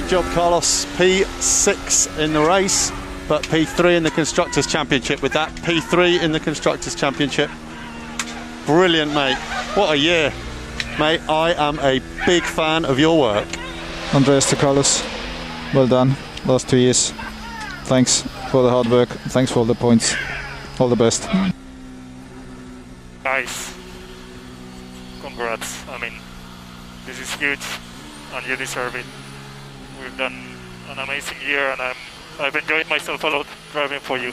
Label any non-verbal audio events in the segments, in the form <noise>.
Great job, Carlos. P6 in the race, but P3 in the Constructors' Championship. With that, P3 in the Constructors' Championship. Brilliant, mate. What a year. Mate, I am a big fan of your work. Andreas to Carlos, well done. Last two years. Thanks for the hard work. Thanks for all the points. All the best. Nice. congrats. I mean, this is huge, and you deserve it. We've done an amazing year, and I'm, I've enjoyed myself a lot driving for you.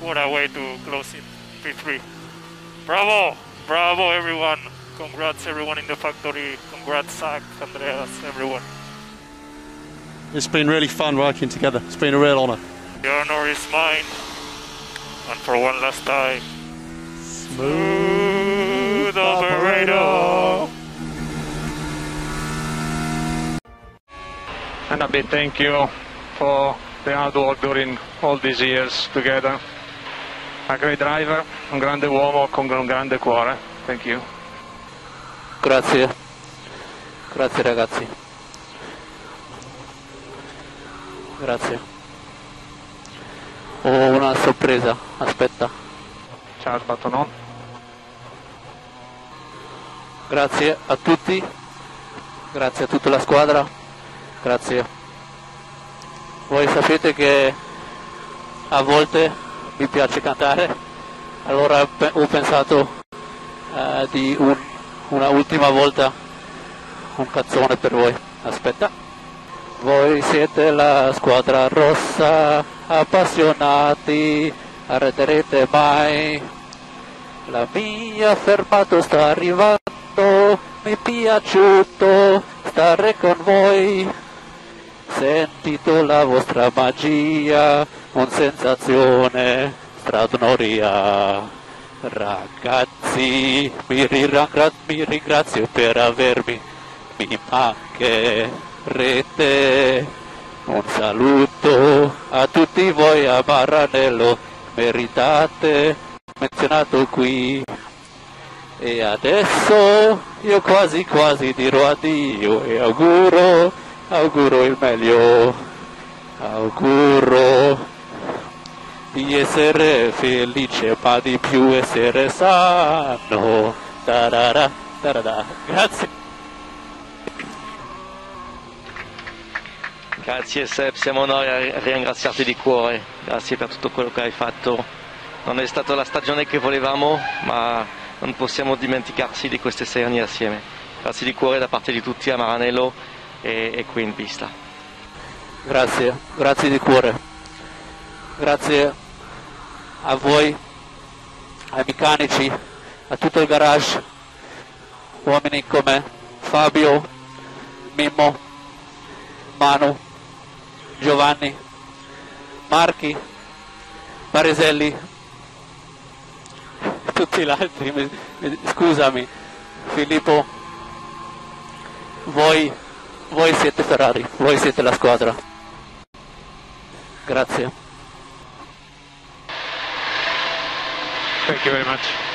What a way to close in P3. Bravo! Bravo, everyone! Congrats, everyone in the factory. Congrats, Zach, Andreas, everyone. It's been really fun working together. It's been a real honour. The honor is mine. And for one last time, smooth operator. And a big thank you for the hard work during all these years together. A great driver, un grande uomo con un grande cuore. Thank you. Grazie. Grazie ragazzi. Grazie. Ho una sorpresa, aspetta. Ciao Batonon. Grazie a tutti, grazie a tutta la squadra, grazie. Voi sapete che a volte mi piace cantare, allora ho pensato eh, di un- una ultima volta un canzone per voi. Aspetta. Voi siete la squadra rossa, appassionati, arreterete mai. La mia fermato sta arrivando, mi è piaciuto stare con voi. Sentito la vostra magia, un sensazione straordinaria. Ragazzi, mi, ringra- mi ringrazio per avermi, mi mancherete. Un saluto a tutti voi a Maranello, meritate menzionato qui. E adesso io quasi quasi dirò addio e auguro, auguro il meglio, auguro di essere felice ma di più essere sano. Tarara, tarara. Grazie. Grazie Seb, siamo noi a ringraziarti di cuore, grazie per tutto quello che hai fatto. Non è stata la stagione che volevamo, ma non possiamo dimenticarci di queste sei anni assieme. Grazie di cuore da parte di tutti a Maranello e, e qui in pista. Grazie, grazie di cuore. Grazie a voi, ai meccanici, a tutto il garage, uomini come Fabio, Mimmo, Manu, Giovanni, Marchi, Mariselli, tutti gli altri, mi- mi- scusami, Filippo, voi, voi siete Ferrari, voi siete la squadra. Grazie. Thank you very much.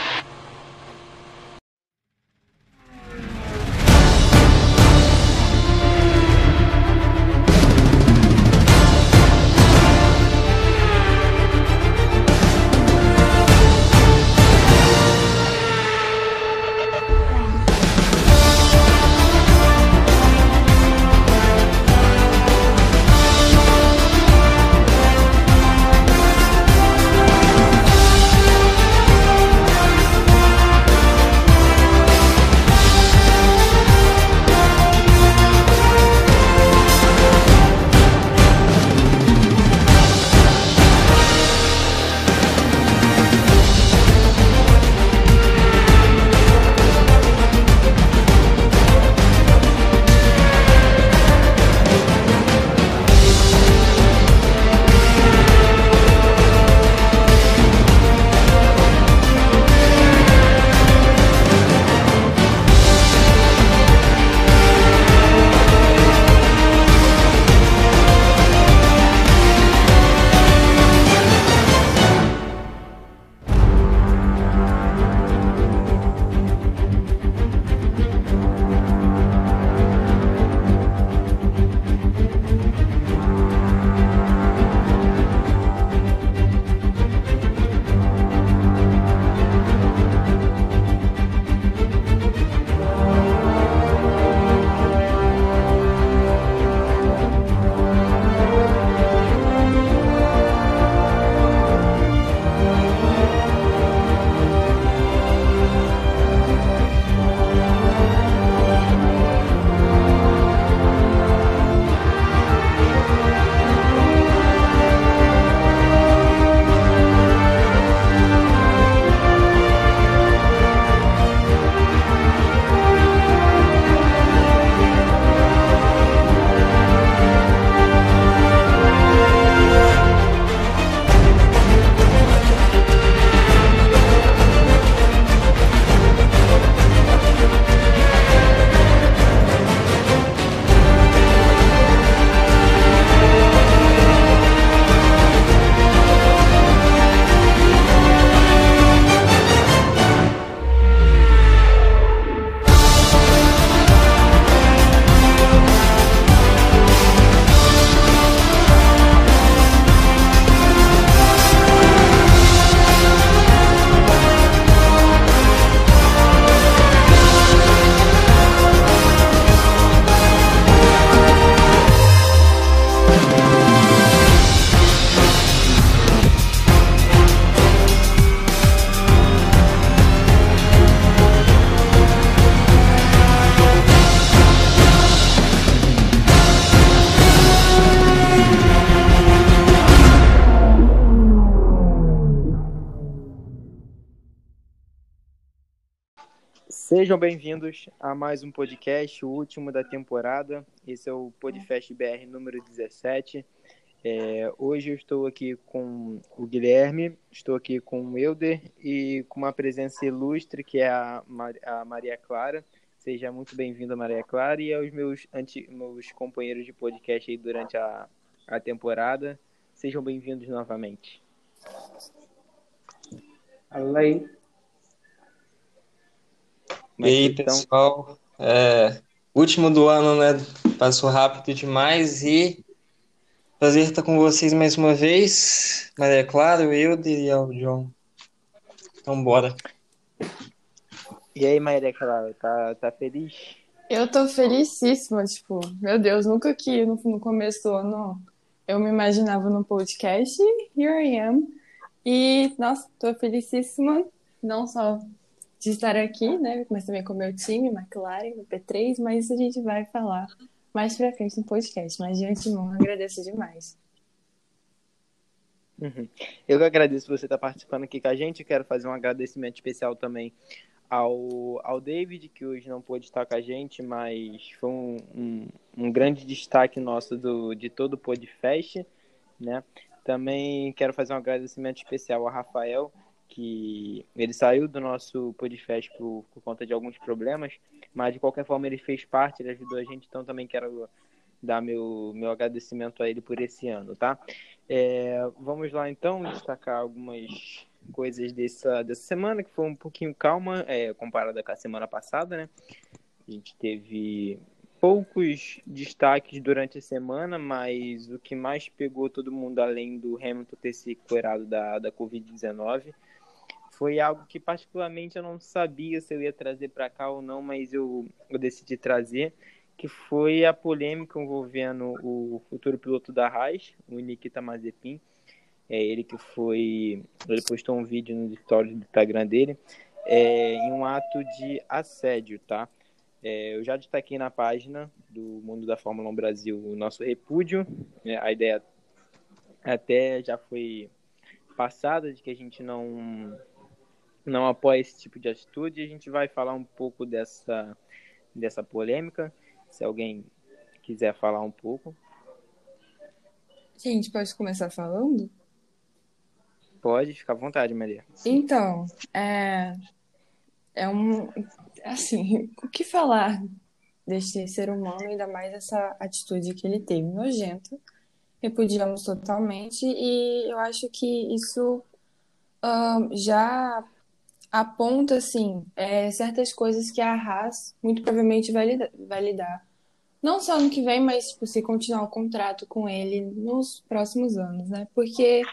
Sejam bem-vindos a mais um podcast, o último da temporada. Esse é o Podcast BR número 17. É, hoje eu estou aqui com o Guilherme, estou aqui com o Euder e com uma presença ilustre que é a, Mar a Maria Clara. Seja muito bem-vinda, Maria Clara, e aos meus, meus companheiros de podcast aí durante a, a temporada. Sejam bem-vindos novamente. Fala aí. E aí, então... pessoal, é, último do ano, né? Passou rápido demais e prazer estar com vocês mais uma vez. Maria Clara, eu e o John. Então, bora. E aí, Maria Clara, tá, tá feliz? Eu tô felicíssima, tipo, meu Deus, nunca que no, no começo do ano eu me imaginava no podcast, here I am. E, nossa, tô felicíssima, não só de estar aqui, né? Mas também com o meu time, McLaren, no P3, mas a gente vai falar mais pra frente no podcast. Mas de antemão, agradeço demais. Uhum. Eu que agradeço você estar participando aqui com a gente. Quero fazer um agradecimento especial também ao, ao David, que hoje não pôde estar com a gente, mas foi um, um, um grande destaque nosso do, de todo o Podfest, né? Também quero fazer um agradecimento especial ao Rafael, que ele saiu do nosso podcast por, por conta de alguns problemas, mas de qualquer forma ele fez parte, ele ajudou a gente, então também quero dar meu, meu agradecimento a ele por esse ano, tá? É, vamos lá então destacar algumas coisas dessa, dessa semana, que foi um pouquinho calma, é, comparada com a semana passada, né? A gente teve poucos destaques durante a semana, mas o que mais pegou todo mundo, além do Hamilton ter se curado da, da Covid-19, foi algo que particularmente eu não sabia se eu ia trazer para cá ou não, mas eu, eu decidi trazer, que foi a polêmica envolvendo o futuro piloto da Haas, o Nikita Mazepin. É ele que foi, ele postou um vídeo no stories do Instagram dele, é, em um ato de assédio, tá? É, eu já destaquei na página do Mundo da Fórmula 1 Brasil o nosso repúdio. Né? A ideia até já foi passada de que a gente não não apoia esse tipo de atitude. A gente vai falar um pouco dessa, dessa polêmica, se alguém quiser falar um pouco. Gente, pode começar falando? Pode, ficar à vontade, Maria. Então, é, é um. Assim, <laughs> o que falar deste ser humano, ainda mais essa atitude que ele teve nojenta? Repudiamos totalmente, e eu acho que isso uh, já aponta, assim, é, certas coisas que a Haas muito provavelmente vai lidar, vai lidar. Não só no que vem, mas tipo, se continuar o contrato com ele nos próximos anos, né? Porque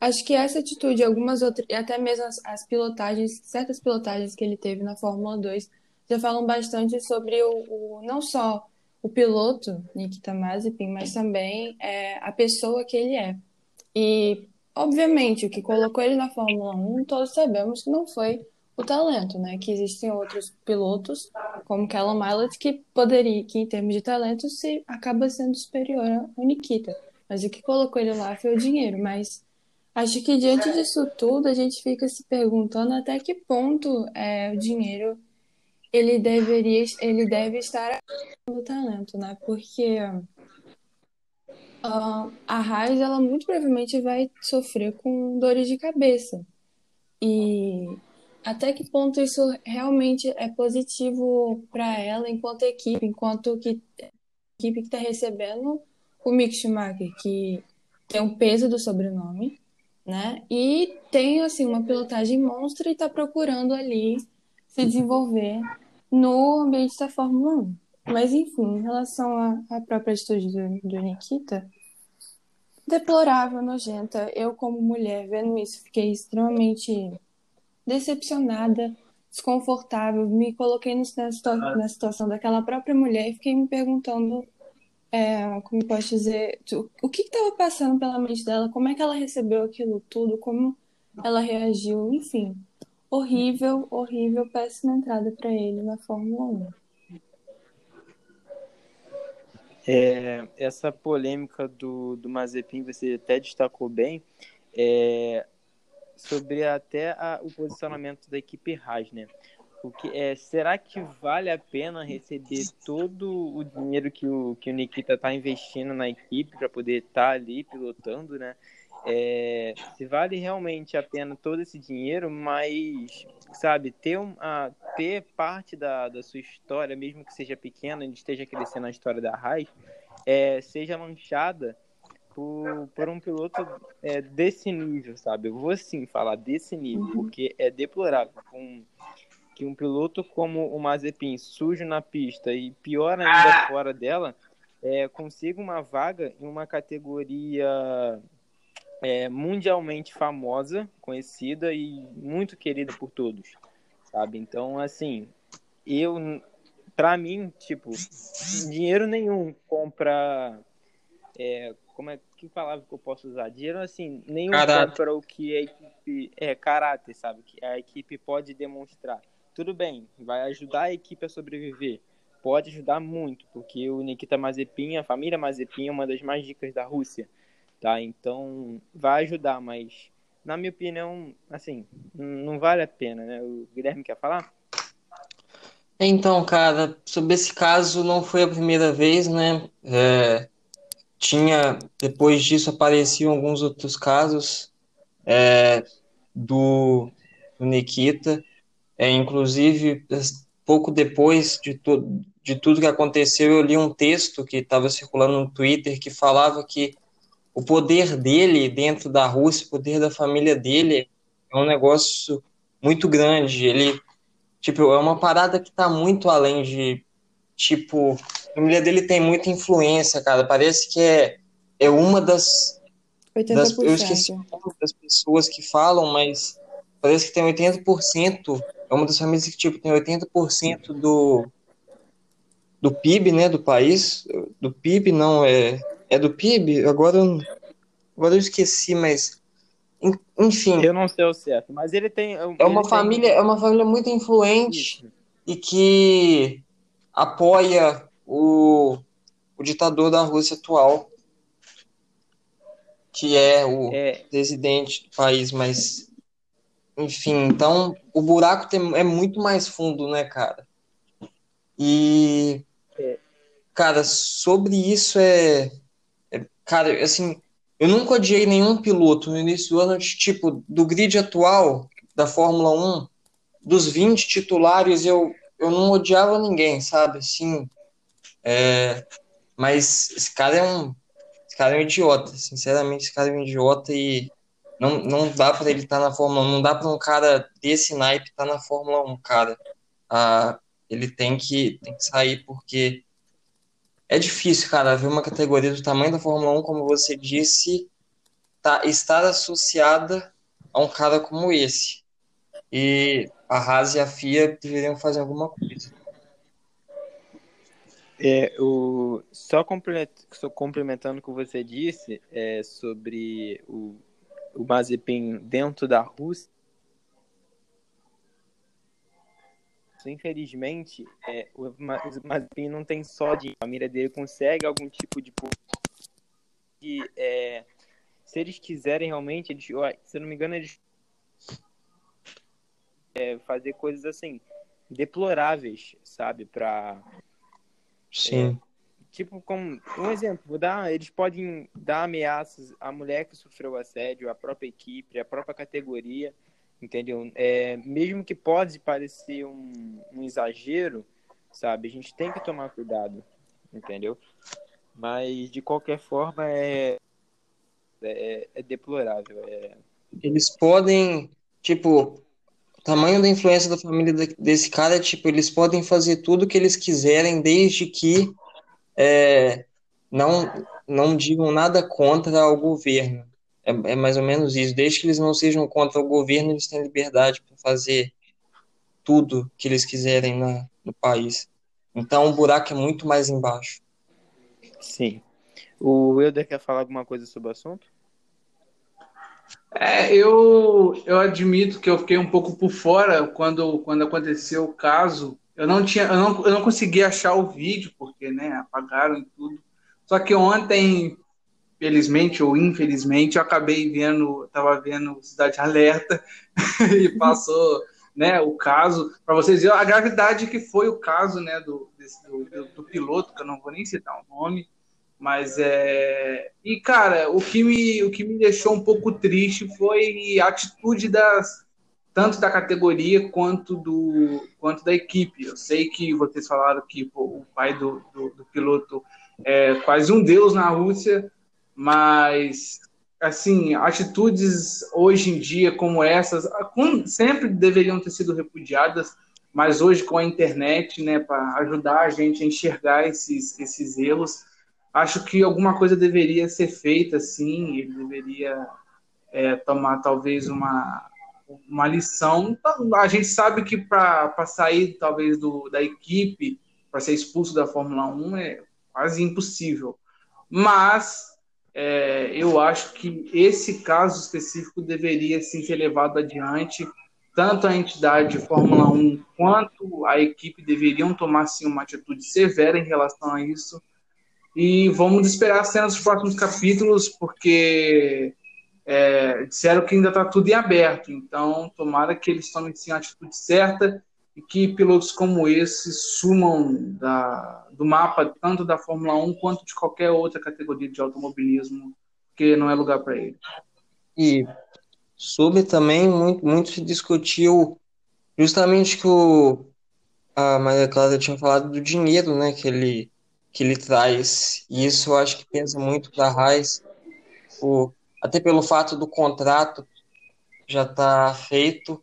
acho que essa atitude, algumas outras, e até mesmo as, as, pilotagens, certas pilotagens que ele teve na Fórmula 2, já falam bastante sobre o, o não só o piloto, Nikita Mazepin, mas também é, a pessoa que ele é. E, obviamente, o que colocou ele na Fórmula 1, todos sabemos que não foi o talento, né? Que existem outros pilotos, como Callum Milot, que poderia, que em termos de talento, se acaba sendo superior ao Nikita. Mas o que colocou ele lá foi o dinheiro. Mas acho que diante disso tudo, a gente fica se perguntando até que ponto é, o dinheiro ele deveria, ele deve estar no talento, né? Porque uh, a Raiz, ela muito provavelmente vai sofrer com dores de cabeça. E até que ponto isso realmente é positivo para ela enquanto equipe, enquanto que equipe que está recebendo o Mick Schumacher, que tem um peso do sobrenome, né? E tem assim uma pilotagem monstra e está procurando ali se desenvolver no ambiente da Fórmula 1. Mas enfim, em relação à, própria atitude do, do Nikita, deplorável, nojenta. Eu, como mulher, vendo isso, fiquei extremamente decepcionada, desconfortável. Me coloquei na, na situação daquela própria mulher e fiquei me perguntando, é, como posso dizer, o que estava passando pela mente dela, como é que ela recebeu aquilo tudo, como ela reagiu, enfim. Horrível, horrível, péssima entrada para ele na Fórmula 1. É, essa polêmica do, do Mazepin, você até destacou bem. É, sobre até a, o posicionamento da equipe Haas, né? O que, é, será que vale a pena receber todo o dinheiro que o, que o Nikita está investindo na equipe para poder estar tá ali pilotando, né? É, se vale realmente a pena todo esse dinheiro, mas, sabe, ter, um, a, ter parte da, da sua história, mesmo que seja pequena, ele esteja crescendo a história da Raiz, é, seja manchada por, por um piloto é, desse nível, sabe? Eu vou assim falar desse nível, porque é deplorável. Um, que um piloto como o Mazepin, sujo na pista e pior ainda fora dela, é, consiga uma vaga em uma categoria é, mundialmente famosa, conhecida e muito querida por todos, sabe? Então, assim, eu, para mim, tipo, dinheiro nenhum compra, é, como é que palavra que eu posso usar? Dinheiro, assim, nenhum caráter. compra o que a equipe, é, caráter, sabe? Que a equipe pode demonstrar. Tudo bem, vai ajudar a equipe a sobreviver, pode ajudar muito, porque o Nikita Mazepin, a família Mazepin é uma das mais ricas da Rússia tá? Então vai ajudar, mas na minha opinião, assim, não vale a pena, né? O Guilherme quer falar? Então, cara, sobre esse caso não foi a primeira vez, né? É, tinha depois disso apareciam alguns outros casos é, do, do Nikita, é, inclusive pouco depois de, to, de tudo que aconteceu, eu li um texto que estava circulando no Twitter que falava que o poder dele dentro da Rússia, o poder da família dele é um negócio muito grande. Ele, tipo, é uma parada que tá muito além de, tipo, a família dele tem muita influência, cara. Parece que é, é uma das, das eu esqueci das pessoas que falam, mas parece que tem 80%, é uma das famílias que, tipo, tem 80% do do PIB, né, do país, do PIB não é é do PIB? Agora, agora eu esqueci, mas enfim. Eu não sei o certo, mas ele tem. É uma família, tem... é uma família muito influente Isso. e que apoia o, o ditador da Rússia atual, que é o é... presidente do país, mas enfim, então o buraco tem, é muito mais fundo, né, cara? E é. cara, sobre isso é Cara, assim, eu nunca odiei nenhum piloto no início do ano, tipo, do grid atual da Fórmula 1, dos 20 titulares, eu, eu não odiava ninguém, sabe? Assim, é, mas esse cara é um esse cara é um idiota, sinceramente, esse cara é um idiota e não, não dá para ele estar tá na Fórmula 1, não dá para um cara desse naipe estar tá na Fórmula 1, cara. Ah, ele tem que, tem que sair porque é difícil, cara, ver uma categoria do tamanho da Fórmula 1, como você disse, tá, estar associada a um cara como esse. E a Haas e a FIA deveriam fazer alguma coisa. É, o, só, complementando o que você disse é, sobre o, o Mazepin dentro da Rússia, infelizmente, é, o Mazepin não tem só de a família dele consegue algum tipo de de é, se eles quiserem realmente, eles, se eu não me engano, eles é, fazer coisas assim deploráveis, sabe, para sim. É, tipo como um exemplo, vou dar, eles podem dar ameaças à mulher que sofreu assédio, à própria equipe, à própria categoria entendeu? É, mesmo que pode parecer um, um, exagero, sabe? A gente tem que tomar cuidado, entendeu? Mas de qualquer forma é é, é deplorável. É... Eles podem, tipo, tamanho da influência da família desse cara tipo, eles podem fazer tudo o que eles quiserem, desde que é, não não digam nada contra o governo. É, é mais ou menos isso. Desde que eles não sejam contra o governo, eles têm liberdade para fazer tudo que eles quiserem na, no país. Então o buraco é muito mais embaixo. Sim. O Wilder quer falar alguma coisa sobre o assunto? É, eu, eu admito que eu fiquei um pouco por fora quando, quando aconteceu o caso. Eu não tinha, eu não, eu não consegui achar o vídeo, porque né, apagaram e tudo. Só que ontem felizmente ou infelizmente, eu acabei vendo, estava vendo Cidade Alerta <laughs> e passou né, o caso, para vocês verem a gravidade que foi o caso né, do, desse, do, do, piloto, que eu não vou nem citar o nome, mas é. E, cara, o que, me, o que me deixou um pouco triste foi a atitude das. Tanto da categoria quanto do quanto da equipe. Eu sei que vocês falaram que pô, o pai do, do, do piloto é quase um deus na Rússia, mas assim, atitudes hoje em dia como essas sempre deveriam ter sido repudiadas, mas hoje com a internet, né, para ajudar a gente a enxergar esses, esses erros, acho que alguma coisa deveria ser feita, sim, ele deveria é, tomar talvez uma, uma lição. A gente sabe que para sair talvez do, da equipe, para ser expulso da Fórmula 1 é quase impossível, mas é, eu acho que esse caso específico deveria sim ser levado adiante. Tanto a entidade Fórmula 1 quanto a equipe deveriam tomar sim uma atitude severa em relação a isso. E vamos esperar as cenas dos próximos capítulos, porque é, disseram que ainda está tudo em aberto. Então, tomara que eles tomem sim a atitude certa e que pilotos como esse sumam da, do mapa, tanto da Fórmula 1 quanto de qualquer outra categoria de automobilismo, que não é lugar para ele. E sobre também, muito, muito se discutiu justamente que o, a Maria Clara tinha falado do dinheiro né, que, ele, que ele traz. E isso eu acho que pensa muito para a Raiz, até pelo fato do contrato já estar tá feito,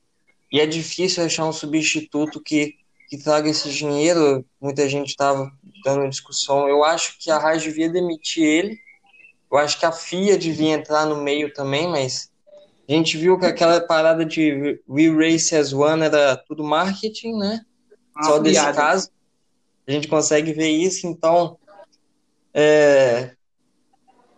e é difícil achar um substituto que que traga esse dinheiro. Muita gente estava dando discussão. Eu acho que a Raiz devia demitir ele. Eu acho que a FIA devia entrar no meio também, mas a gente viu que aquela parada de We Race as One era tudo marketing, né? Ah, Só desse piada. caso. A gente consegue ver isso, então. É,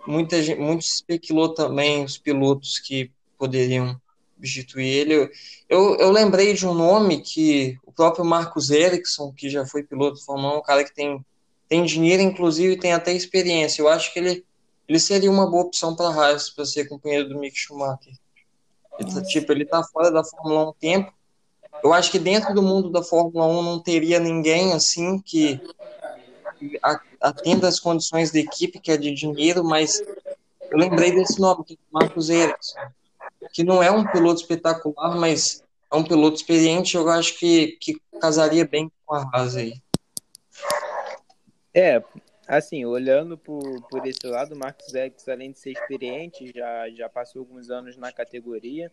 muita gente, muito especulou também os pilotos que poderiam substituir ele. Eu, eu lembrei de um nome que o próprio Marcos Ericsson, que já foi piloto de Fórmula 1, um cara que tem, tem dinheiro, inclusive tem até experiência. Eu acho que ele, ele seria uma boa opção para a Haas, para ser companheiro do Mick Schumacher. Ele, tá, tipo, ele tá fora da Fórmula 1 um tempo. Eu acho que dentro do mundo da Fórmula 1 não teria ninguém assim que atenda as condições da equipe, que é de dinheiro, mas eu lembrei desse nome, que é Marcos Ericsson, que não é um piloto espetacular, mas é um piloto experiente, eu acho que, que casaria bem com a Haas aí. É, assim, olhando por, por esse lado, o Marcos X, além de ser experiente, já, já passou alguns anos na categoria.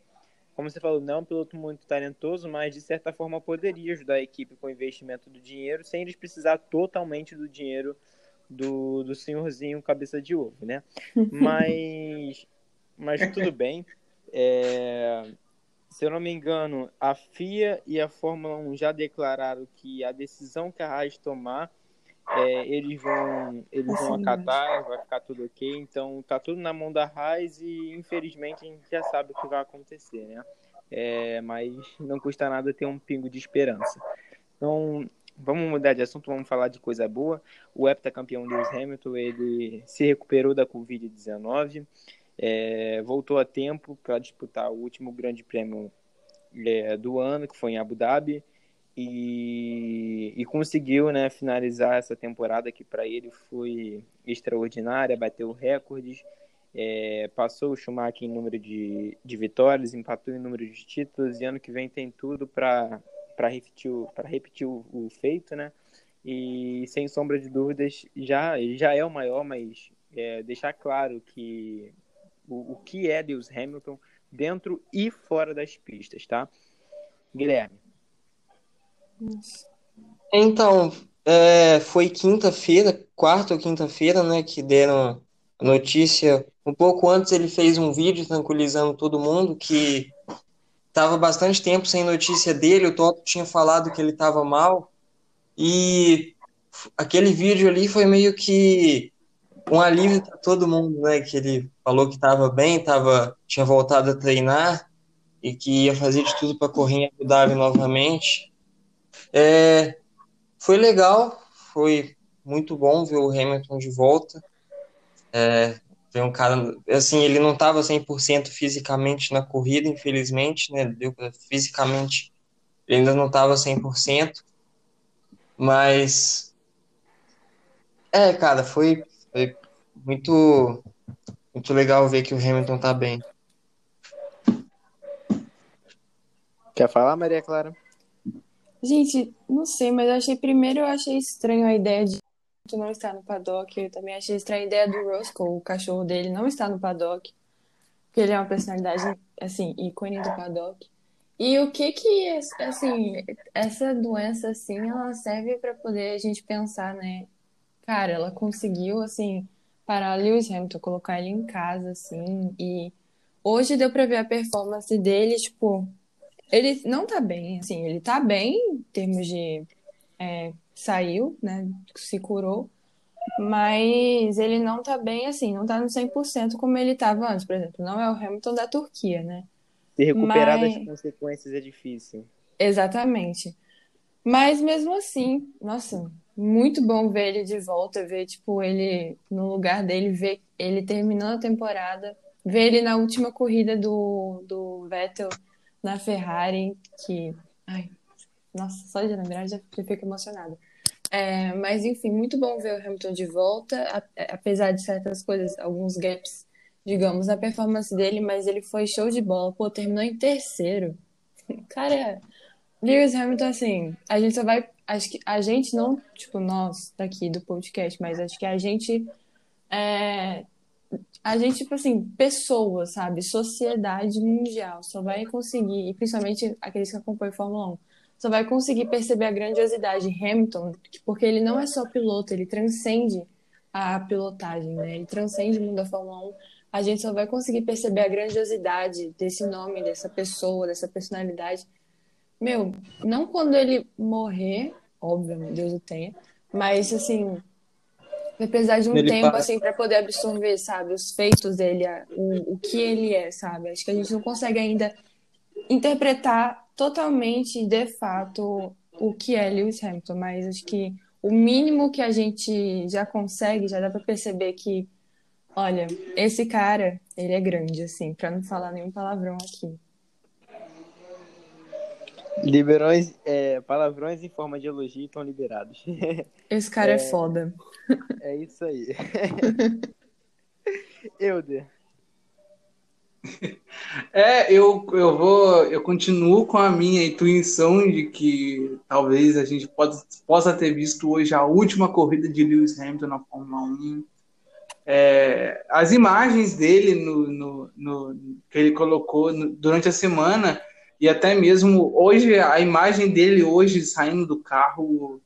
Como você falou, não é um piloto muito talentoso, mas de certa forma poderia ajudar a equipe com o investimento do dinheiro, sem eles precisar totalmente do dinheiro do, do senhorzinho cabeça de ovo, né? <laughs> Mas, mas tudo bem. É, se eu não me engano, a FIA e a Fórmula 1 já declararam que a decisão que a Haas tomar, é, eles vão, eles vão acatar, vai ficar tudo ok. Então tá tudo na mão da Haas e infelizmente a gente já sabe o que vai acontecer, né? É, mas não custa nada ter um pingo de esperança. Então, vamos mudar de assunto, vamos falar de coisa boa. O heptacampeão Lewis Hamilton, ele se recuperou da Covid-19 é, voltou a tempo para disputar o último grande prêmio é, do ano, que foi em Abu Dhabi, e, e conseguiu né, finalizar essa temporada que para ele foi extraordinária, bateu recordes, é, passou o Schumacher em número de, de vitórias, empatou em número de títulos, e ano que vem tem tudo para repetir, o, repetir o, o feito, né? E sem sombra de dúvidas, já, já é o maior, mas é, deixar claro que o, o que é Lewis Hamilton dentro e fora das pistas, tá? Guilherme. Então, é, foi quinta-feira, quarta ou quinta-feira, né, que deram a notícia. Um pouco antes ele fez um vídeo tranquilizando todo mundo que estava bastante tempo sem notícia dele. O Toto tinha falado que ele estava mal e aquele vídeo ali foi meio que um alívio para todo mundo, né? Que ele falou que estava bem, tava, tinha voltado a treinar e que ia fazer de tudo para correr em Abu Dhabi novamente. É, foi legal, foi muito bom ver o Hamilton de volta. É, foi um cara, assim, ele não estava 100% fisicamente na corrida, infelizmente, né? Deu para fisicamente ele ainda não estava 100%, mas é, cara, foi muito muito legal ver que o Hamilton tá bem. Quer falar, Maria Clara? Gente, não sei, mas eu achei primeiro eu achei estranho a ideia de não estar no paddock. Eu também achei estranha a ideia do Roscoe, o cachorro dele, não estar no paddock. Porque ele é uma personalidade, assim, ícone do paddock. E o que que, assim, essa doença, assim, ela serve para poder a gente pensar, né? Cara, ela conseguiu, assim, parar Lewis Hamilton, colocar ele em casa, assim, e hoje deu pra ver a performance dele, tipo, ele não tá bem, assim, ele tá bem em termos de é, saiu, né, se curou, mas ele não tá bem, assim, não tá no 100% como ele tava antes, por exemplo, não é o Hamilton da Turquia, né? Se recuperar Mas- das consequências é difícil. Exatamente. Mas mesmo assim, nossa, muito bom ver ele de volta, ver, tipo, ele no lugar dele, ver ele terminando a temporada, ver ele na última corrida do, do Vettel na Ferrari, que, ai, nossa, só de lembrar já, já fico emocionada. É, mas enfim, muito bom ver o Hamilton de volta, apesar de certas coisas, alguns gaps, digamos, na performance dele, mas ele foi show de bola, pô, terminou em terceiro. <laughs> Cara, Lewis Hamilton, assim, a gente só vai. Acho que a gente, não, tipo, nós daqui do podcast, mas acho que a gente. É, a gente, tipo assim, pessoas, sabe? Sociedade mundial só vai conseguir, e principalmente aqueles que acompanham Fórmula 1, só vai conseguir perceber a grandiosidade de Hamilton, porque ele não é só piloto, ele transcende a pilotagem, né? Ele transcende o mundo da Fórmula 1. A gente só vai conseguir perceber a grandiosidade desse nome, dessa pessoa, dessa personalidade. Meu, não quando ele morrer, óbvio, meu Deus o tenha, mas assim, vai precisar de um Ele tempo para- assim para poder absorver, sabe, os feitos dele, o, o que ele é, sabe? Acho que a gente não consegue ainda interpretar totalmente, de fato, o que é Lewis Hamilton, mas acho que o mínimo que a gente já consegue, já dá para perceber que, olha, esse cara, ele é grande, assim, para não falar nenhum palavrão aqui. Liberões, é, palavrões em forma de elogio estão liberados. <laughs> Esse cara é, É. foda. É isso aí. <laughs> Euder. É, eu, eu vou, eu continuo com a minha intuição de que talvez a gente possa, possa ter visto hoje a última corrida de Lewis Hamilton na Fórmula 1. É, as imagens dele no, no, no- que ele colocou no- durante a semana e até mesmo hoje a imagem dele hoje saindo do carro,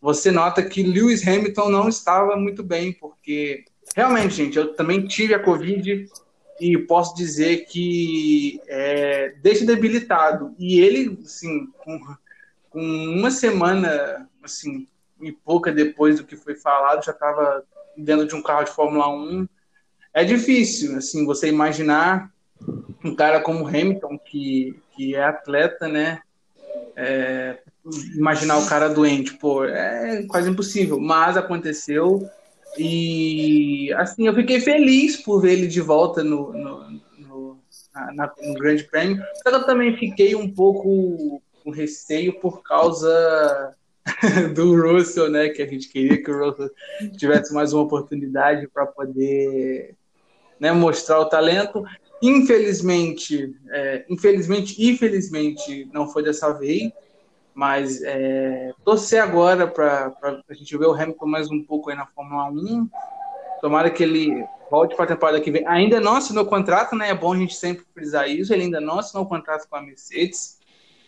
você nota que Lewis Hamilton não estava muito bem, porque realmente, gente, eu também tive a Covid e posso dizer que é, deixa debilitado. E ele, assim, com, com uma semana, assim, e pouca depois do que foi falado, já estava dentro de um carro de Fórmula 1. É difícil, assim, você imaginar um cara como Hamilton, que, que é atleta, né? É, imaginar o cara doente, pô, é quase impossível. Mas aconteceu. E assim, eu fiquei feliz por ver ele de volta no, no, no, na- no Grande Prêmio. Só que eu também fiquei um pouco com receio por causa <laughs> do Russell, né? Que a gente queria que o Russell tivesse mais uma oportunidade para poder né, mostrar o talento. Infelizmente, é, infelizmente felizmente não foi dessa vez, mas é, torcer agora para a gente ver o Hamilton mais um pouco aí na Fórmula 1. Tomara que ele volte para a temporada que vem. Ainda não assinou contrato, né? É bom a gente sempre frisar isso. Ele ainda não assinou contrato com a Mercedes.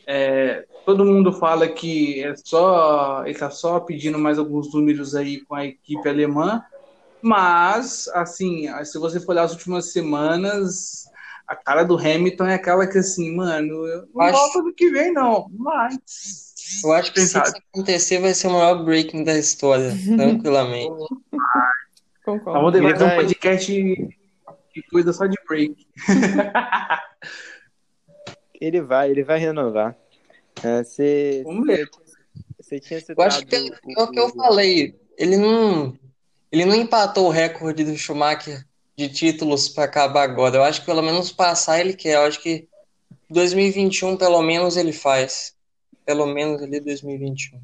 É, todo mundo fala que é só ele está só pedindo mais alguns números aí com a equipe alemã, mas assim, se você for olhar as últimas semanas, a cara do Hamilton é aquela que assim, mano, eu não Acho- volto ano que vem não, mas Eu acho que Quem se isso acontecer vai ser o maior breaking da história, <laughs> tranquilamente. Concordo. vamos dever ter um podcast que cuida só de break. <laughs> Ele vai, ele vai renovar. É, Você, Vamos ver. você tinha Eu acho que é, citado é o que eu falei. Ele não, ele não empatou o recorde do Schumacher de títulos para acabar agora. Eu acho que pelo menos passar ele quer. Eu acho que 2021 pelo menos ele faz. pelo menos ali 2021.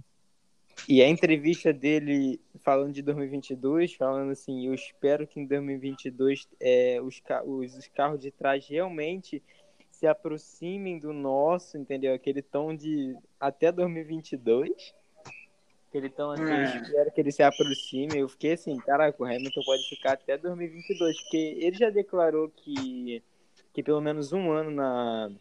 E a entrevista dele falando de 2022, falando assim, eu espero que em 2022 é, os, os, os carros de trás realmente se aproximem do nosso, entendeu? Aquele tom de até 2022. Aquele tom assim, é. eu espero que ele se aproxime. Eu fiquei assim, caraca, o Hamilton pode ficar até 2022, porque ele já declarou que, que pelo menos um ano na,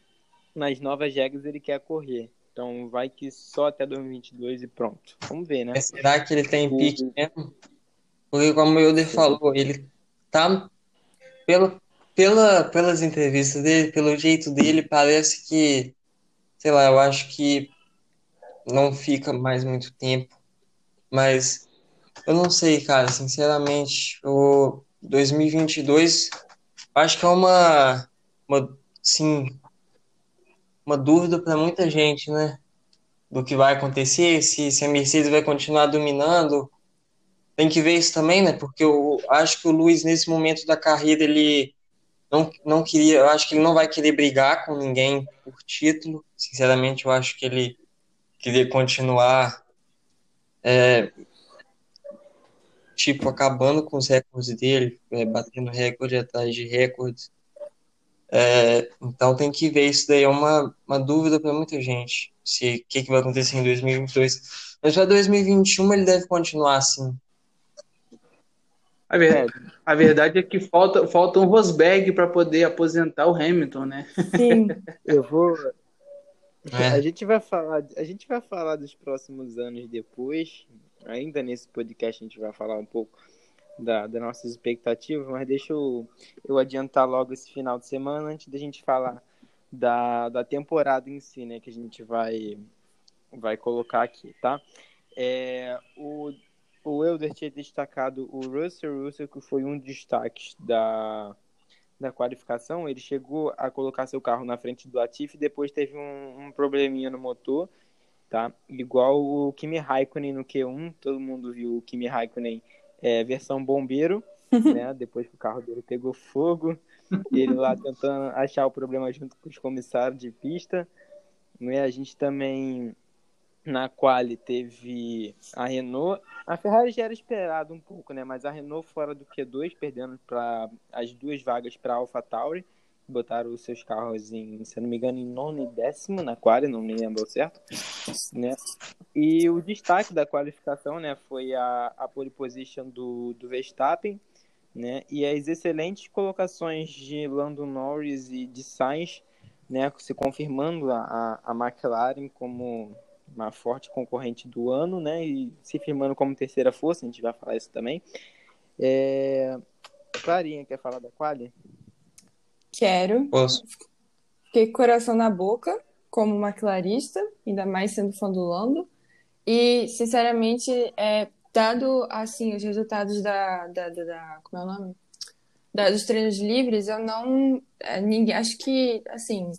nas novas regras ele quer correr. Então vai que só até 2022 e pronto. Vamos ver, né? será que ele tem pique mesmo? Porque como o Euler falou, ele tá pelo, pela, pelas entrevistas dele, pelo jeito dele, parece que, sei lá, eu acho que não fica mais muito tempo. Mas eu não sei, cara, sinceramente, o 2022 acho que é uma, uma sim, uma dúvida para muita gente, né? Do que vai acontecer, se, se a Mercedes vai continuar dominando. Tem que ver isso também, né? Porque eu acho que o Luiz, nesse momento da carreira, ele não, não queria, eu acho que ele não vai querer brigar com ninguém por título. Sinceramente, eu acho que ele queria continuar, é, tipo, acabando com os recordes dele, é, batendo recorde atrás de recordes. É, então tem que ver, isso daí é uma, uma dúvida para muita gente, se o que, que vai acontecer em 2022. Mas para 2021 ele deve continuar assim. A verdade, a verdade é que falta, falta um Rosberg para poder aposentar o Hamilton, né? Sim, <laughs> eu vou. É. A gente vai falar, a gente vai falar dos próximos anos depois. Ainda nesse podcast a gente vai falar um pouco da, das nossas expectativas, mas deixa eu, eu adiantar logo esse final de semana antes da gente falar da, da temporada em si, né? Que a gente vai, vai colocar aqui, tá? É, o, o Elder tinha destacado o Russell Russell, que foi um dos destaques da, da qualificação. Ele chegou a colocar seu carro na frente do Latifi, depois teve um, um probleminha no motor, tá? Igual o Kimi Raikkonen no Q1, todo mundo viu o Kimi Raikkonen é, versão bombeiro, <laughs> né? Depois que o carro dele pegou fogo, ele lá tentando achar o problema junto com os comissários de pista. Né? A gente também na quali teve a Renault. A Ferrari já era esperado um pouco, né? Mas a Renault fora do Q2, perdendo para as duas vagas para a AlphaTauri. Botaram os seus carros em, se não me engano, em nono e décimo na quali, não me lembro certo. Né? E o destaque da qualificação, né, foi a, a pole position do, do Verstappen, né? E as excelentes colocações de Lando Norris e de Sainz, né, se confirmando a, a McLaren como uma forte concorrente do ano, né? E se firmando como terceira força, a gente vai falar isso também. É... Clarinha, quer falar da quali? Quero. Posso. Fiquei com coração na boca, como uma clarista, ainda mais sendo fã do Lando. E, sinceramente, é, dado assim os resultados da, da, da, da como é o nome? Da, dos treinos livres, eu não. É, ninguém, acho que, assim,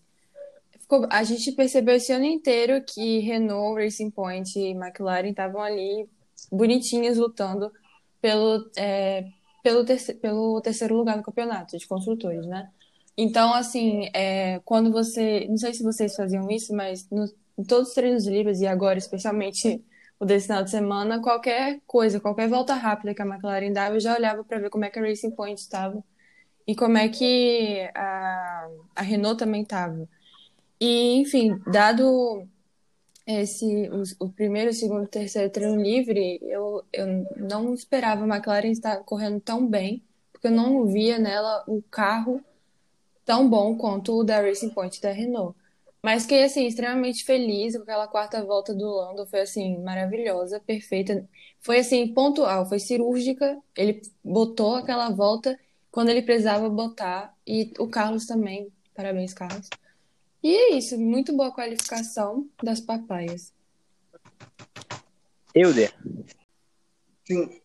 a gente percebeu esse ano inteiro que Renault, Racing Point e McLaren estavam ali bonitinhas lutando pelo, é, pelo, terceiro, pelo terceiro lugar no campeonato de construtores, né? Então, assim, é, quando você. Não sei se vocês faziam isso, mas no, em todos os treinos livres, e agora especialmente o desse final de semana, qualquer coisa, qualquer volta rápida que a McLaren dava, eu já olhava para ver como é que a Racing Point estava e como é que a, a Renault também estava. E, enfim, dado esse o, primeiro, segundo, terceiro treino livre, eu, eu não esperava a McLaren estar correndo tão bem, porque eu não via nela o carro tão bom quanto o da Racing Point da Renault. Mas fiquei, assim, extremamente feliz com aquela quarta volta do Lando. Foi, assim, maravilhosa, perfeita. Foi, assim, pontual, foi cirúrgica. Ele botou aquela volta quando ele precisava botar. E o Carlos também. Parabéns, Carlos. E é isso, muito boa qualificação das papaias. Euder. Sim.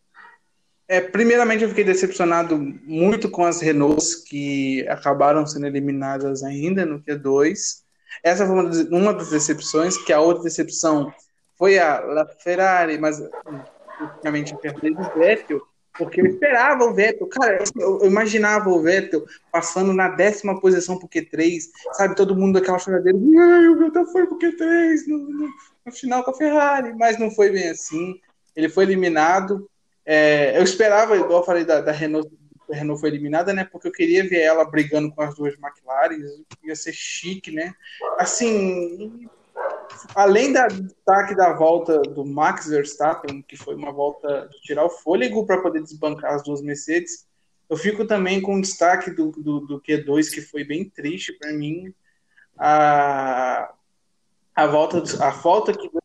É, primeiramente, eu fiquei decepcionado muito com as Renaults que acabaram sendo eliminadas ainda no Q2. Essa foi uma das, uma das decepções, que a outra decepção foi a La Ferrari, mas principalmente a Mercedes Vettel, Porque eu esperava o Vettel, cara, eu, imaginava o Vettel passando na décima posição pro Q3, sabe? Todo mundo daquela choradeira, o Vettel foi pro Q3 no, no, no, final com a Ferrari, mas não foi bem assim. Ele foi eliminado. É, eu esperava, igual eu falei da, da Renault, a Renault foi eliminada, né? Porque eu queria ver ela brigando com as duas McLaren, ia ser chique, né? Assim, além da destaque da volta do Max Verstappen, que foi uma volta de tirar o fôlego para poder desbancar as duas Mercedes, eu fico também com o destaque do, do, do Q2, que foi bem triste para mim. A, a volta, a falta que deu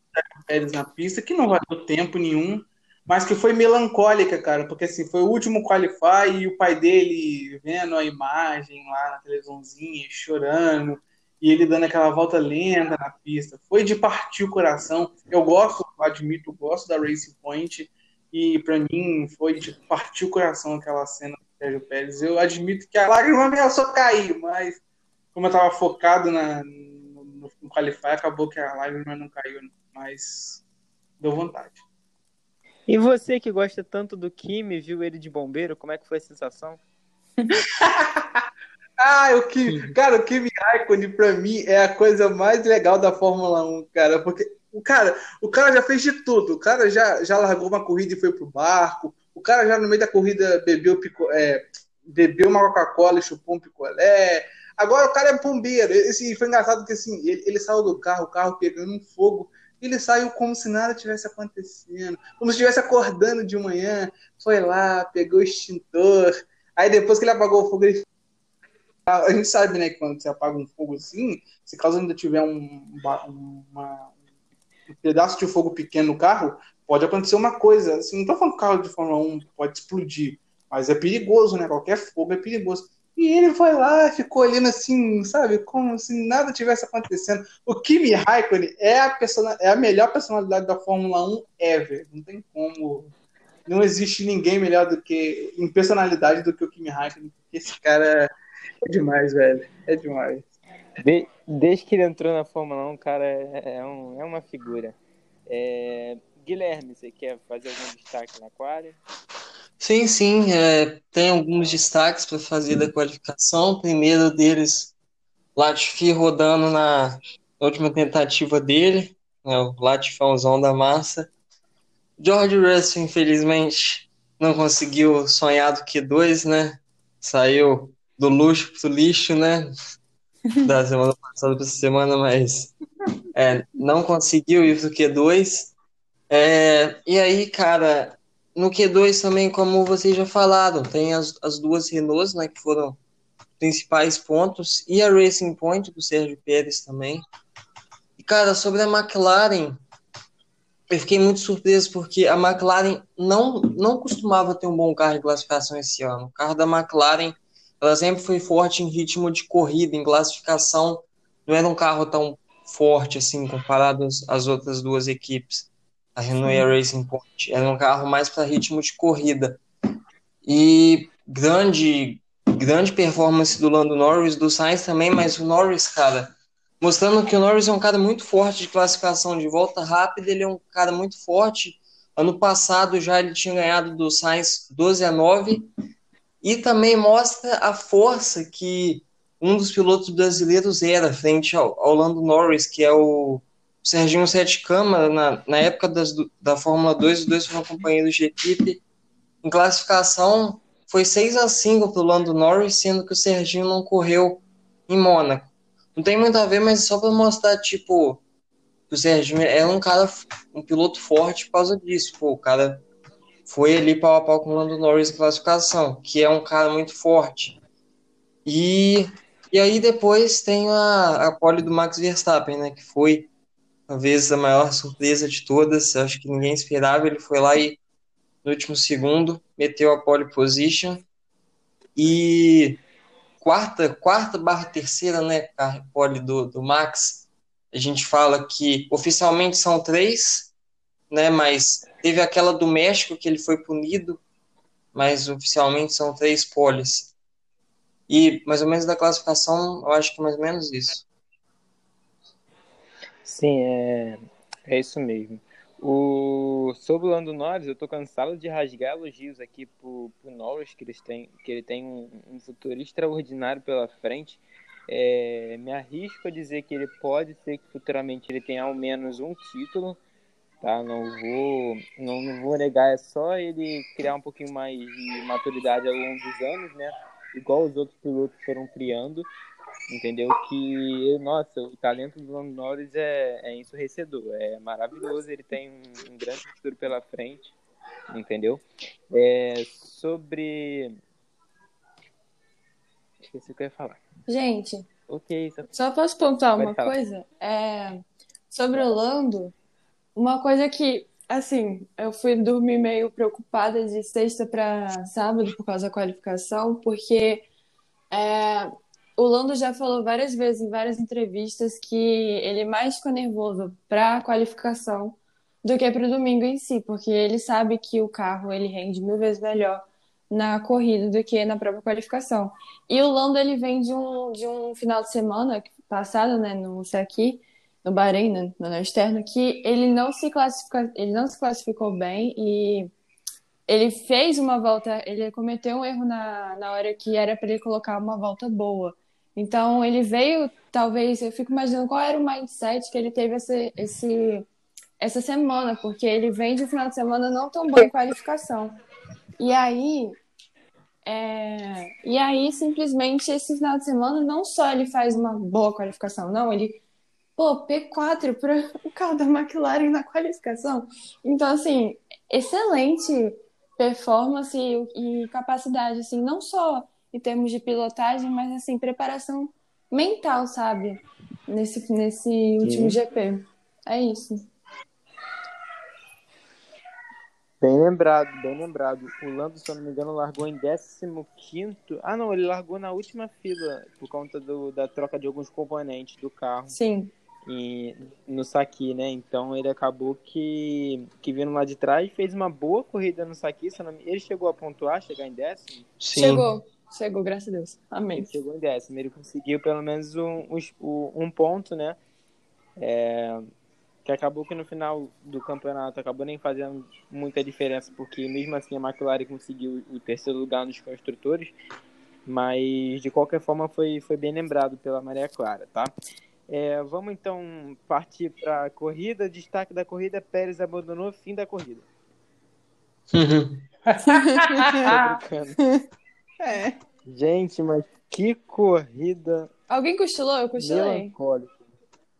Pérez na pista, que não valeu tempo nenhum, mas que foi melancólica, cara, porque assim, foi o último qualify e o pai dele vendo a imagem lá na televisãozinha, chorando, e ele dando aquela volta lenta na pista. Foi de partir o coração. Eu gosto, admito, gosto da Racing Point e para mim foi de partir o coração aquela cena do Sérgio Pérez. Eu admito que a lágrima ameaçou cair, mas como eu estava focado na, no, no Qualify, acabou que a lágrima não caiu, mas deu vontade. E você que gosta tanto do Kimi, viu ele de bombeiro, como é que foi a sensação? <laughs> Ah, o Kimi, cara, o Kimi Raikkonen pra mim é a coisa mais legal da Fórmula 1, cara, porque o cara, o cara já fez de tudo. O cara já, já largou uma corrida e foi pro barco. O cara já no meio da corrida bebeu, pico, é, bebeu uma Coca-Cola e chupou um picolé. Agora o cara é bombeiro. Esse, foi engraçado que assim, ele, ele saiu do carro, o carro pegando um fogo. Ele saiu como se nada tivesse acontecendo, como se estivesse acordando de manhã. Foi lá, pegou o extintor. Aí depois que ele apagou o fogo, ele a gente sabe, né, quando você apaga um fogo assim, se caso ainda tiver um, uma, um pedaço de fogo pequeno no carro, pode acontecer uma coisa. Assim, não tô falando que o carro de Fórmula 1 pode explodir, mas é perigoso, né? Qualquer fogo é perigoso. E ele foi lá, ficou olhando assim, sabe, como se nada tivesse acontecendo. O Kimi Raikkonen é a, persona, é a melhor personalidade da Fórmula 1 ever. Não tem como. Não existe ninguém melhor do que, em personalidade, do que o Kimi Raikkonen. Esse cara é demais, velho. É demais. De, desde que ele entrou na Fórmula 1, cara, é, é, um, é uma figura. É, Guilherme, você quer fazer algum destaque na quadra? Sim, sim. É, tem alguns destaques para fazer da qualificação. O primeiro deles, Latifi rodando na última tentativa dele, né, o Latifãozão da massa. George Russell, infelizmente, não conseguiu sonhar do Q2, né? Saiu do luxo pro lixo, né? <laughs> Da semana passada para essa semana, mas é, não conseguiu ir pro Q2. É, e aí, cara, no Q2 também, como vocês já falaram, tem as, as duas Renaults, né, que foram principais pontos, e a Racing Point do Sérgio Pérez também. E, cara, sobre a McLaren, eu fiquei muito surpreso porque a McLaren não, não costumava ter um bom carro de classificação esse ano. O carro da McLaren ela sempre foi forte em ritmo de corrida, em classificação, não era um carro tão forte assim comparado às outras duas equipes, a Renault e a Racing Point. Era um carro mais para ritmo de corrida. E grande grande performance do Lando Norris, do Sainz também, mas o Norris, cara, mostrando que o Norris é um cara muito forte de classificação de volta rápida, ele é um cara muito forte. Ano passado já ele tinha ganhado do Sainz 12 a 9 e também mostra a força que um dos pilotos brasileiros era frente ao, ao Lando Norris, que é o Serginho Sete Câmara, na, na época das, da Fórmula 2, os dois foram companheiros de equipe. Em classificação, foi 6 a 5 para o Lando Norris, sendo que o Serginho não correu em Mônaco. Não tem muito a ver, mas só para mostrar, tipo, o Serginho é um cara, um piloto forte por causa disso. Pô, o cara foi ali pau a pau com o Lando Norris em classificação, que é um cara muito forte. E, e aí depois tem a, a pole do Max Verstappen, né, que foi talvez a maior surpresa de todas, acho que ninguém esperava, ele foi lá e no último segundo meteu a pole position. E quarta, quarta barra terceira, né, a pole do, do Max, a gente fala que oficialmente são três, né, mas Teve aquela do México que ele foi punido, mas oficialmente são três poles. E mais ou menos da classificação, eu acho que é mais ou menos isso. Sim, é, é isso mesmo. O... Sobre o Lando Norris, eu tô cansado de rasgar elogios aqui pro, pro Norris, que, eles têm, que ele tem um, um futuro extraordinário pela frente. É, me arrisco a dizer que ele pode ser que futuramente ele tenha ao menos um título, tá? Não vou, não, não vou negar, é só ele criar um pouquinho mais de maturidade ao longo dos anos, né? Igual os outros pilotos foram criando, entendeu? Que, nossa, o talento do Lando Norris é, é ensurrecedor, é maravilhoso, ele tem um, um grande futuro pela frente, entendeu? É, sobre... Esqueci o que eu ia falar. Gente, Ok, só, só posso pontuar Pode uma falar. coisa? É, sobre o Lando, uma coisa que, assim, eu fui dormir meio preocupada de sexta para sábado por causa da qualificação, porque é, o Lando já falou várias vezes em várias entrevistas que ele mais ficou nervoso para a qualificação do que para o domingo em si, porque ele sabe que o carro ele rende mil vezes melhor na corrida do que na própria qualificação. E o Lando ele vem de um, de um final de semana passado, né, no Saki, no Bahrein, né, no externo, que ele não se classifica, ele não se classificou bem e ele fez uma volta, ele cometeu um erro na, na hora que era para ele colocar uma volta boa. Então ele veio, talvez, eu fico imaginando qual era o mindset que ele teve esse, esse, essa semana, porque ele vem de final de semana não tão bom em qualificação. E aí, é, e aí, simplesmente, esse final de semana, não só ele faz uma boa qualificação, não, ele, pô, P4 para <laughs> o carro da McLaren na qualificação. Então, assim, excelente performance e, e capacidade, assim, não só em termos de pilotagem, mas, assim, preparação mental, sabe? Nesse, nesse último GP. É isso. Bem lembrado, bem lembrado. O Lando, se eu não me engano, largou em 15. Ah, não, ele largou na última fila por conta do, da troca de alguns componentes do carro Sim. E, no Saki, né? Então ele acabou que, que vindo lá de trás fez uma boa corrida no me... Ele chegou a pontuar, chegar em décimo? Sim. Chegou. Chegou, graças a Deus. Amém. Ele chegou em décimo. Ele conseguiu pelo menos um, um, um ponto, né? É, que acabou que no final do campeonato acabou nem fazendo muita diferença, porque mesmo assim a McLaren conseguiu o terceiro lugar nos construtores, mas de qualquer forma foi, foi bem lembrado pela Maria Clara, tá? É, vamos então partir para a corrida. Destaque da corrida: Pérez abandonou, fim da corrida. Brincando. <laughs> É. Gente, mas que corrida Alguém cochilou? Eu cochilei. melancólica.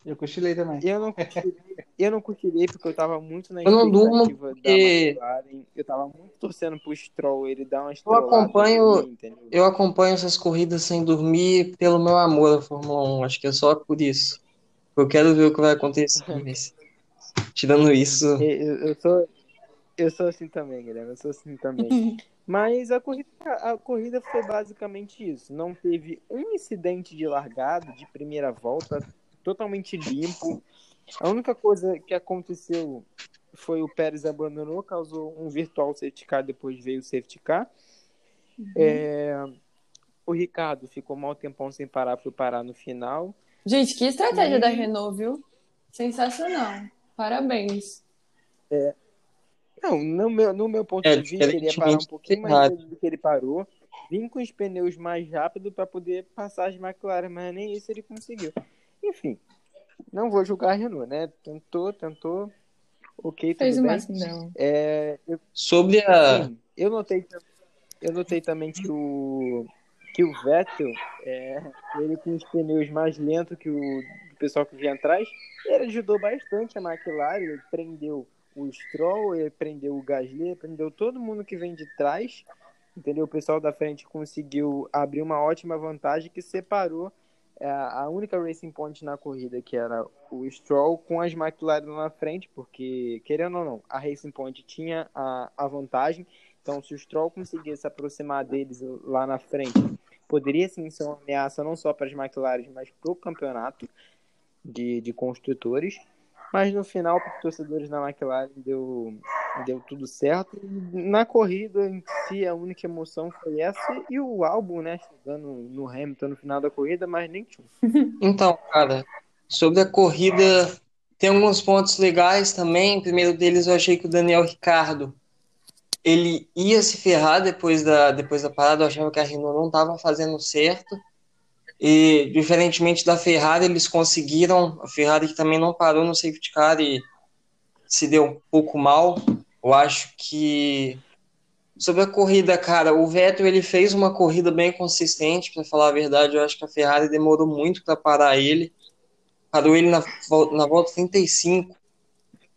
Eu cochilei também. Eu não cochilei, eu não cochilei porque eu tava muito na Eu não durmo expectativa da porque- McLaren. Eu tava muito torcendo pro Stroll, ele dá uma Eu acompanho, mim, entendeu? eu acompanho essas corridas sem dormir pelo meu amor à Fórmula 1. Acho que é só por isso. Eu quero ver o que vai acontecer. <laughs> mas tirando isso, Eu, eu- eu sou, eu sou assim também, Guilherme, eu sou assim também. <laughs> Mas a corrida, a corrida foi basicamente isso. Não teve um incidente de largada, de primeira volta, totalmente limpo. A única coisa que aconteceu foi o Pérez abandonou, causou um virtual safety car, depois veio o safety car. É, o Ricardo ficou mal tempão sem parar, foi parar no final. Gente, que estratégia E- da Renault, viu? Sensacional. Parabéns. Não, no meu, no meu ponto É, de vista, ele ia parar um pouquinho mais do que ele parou. Vim com os pneus mais rápido para poder passar as McLaren, mas nem isso ele conseguiu. Enfim, não vou julgar a Renault, né? Tentou, tentou. Ok, tudo Fez o bem. máximo. É, eu, sobre a. sim, eu notei, eu notei também que o que o Vettel, é, ele com os pneus mais lentos que o, pessoal que vinha atrás, ele ajudou bastante a McLaren, ele prendeu o Stroll, ele prendeu o Gasly, ele prendeu todo mundo que vem de trás, entendeu? O pessoal da frente conseguiu abrir uma ótima vantagem que separou a única Racing Point na corrida, que era o Stroll, com as McLaren na frente, porque, querendo ou não, a Racing Point tinha a, a vantagem, então se o Stroll conseguisse se aproximar deles lá na frente, poderia sim ser uma ameaça não só para as McLaren, mas para o campeonato de, de construtores. Mas no final, para os torcedores da McLaren, deu, deu tudo certo. Na corrida em si, a única emoção foi essa e o álbum, né? Chegando no Hamilton no final da corrida, mas nem tinha. <laughs> Então, cara, sobre a corrida, tem alguns pontos legais também. O primeiro deles, eu achei que o Daniel Ricardo ele ia se ferrar depois da, depois da parada. Eu achava que a Renault não estava fazendo certo. E, diferentemente da Ferrari, eles conseguiram. A Ferrari que também não parou no safety car e se deu um pouco mal. Eu acho que sobre a corrida, cara, o Vettel ele fez uma corrida bem consistente, para falar a verdade. Eu acho que a Ferrari demorou muito para parar ele parou ele na, na volta 35.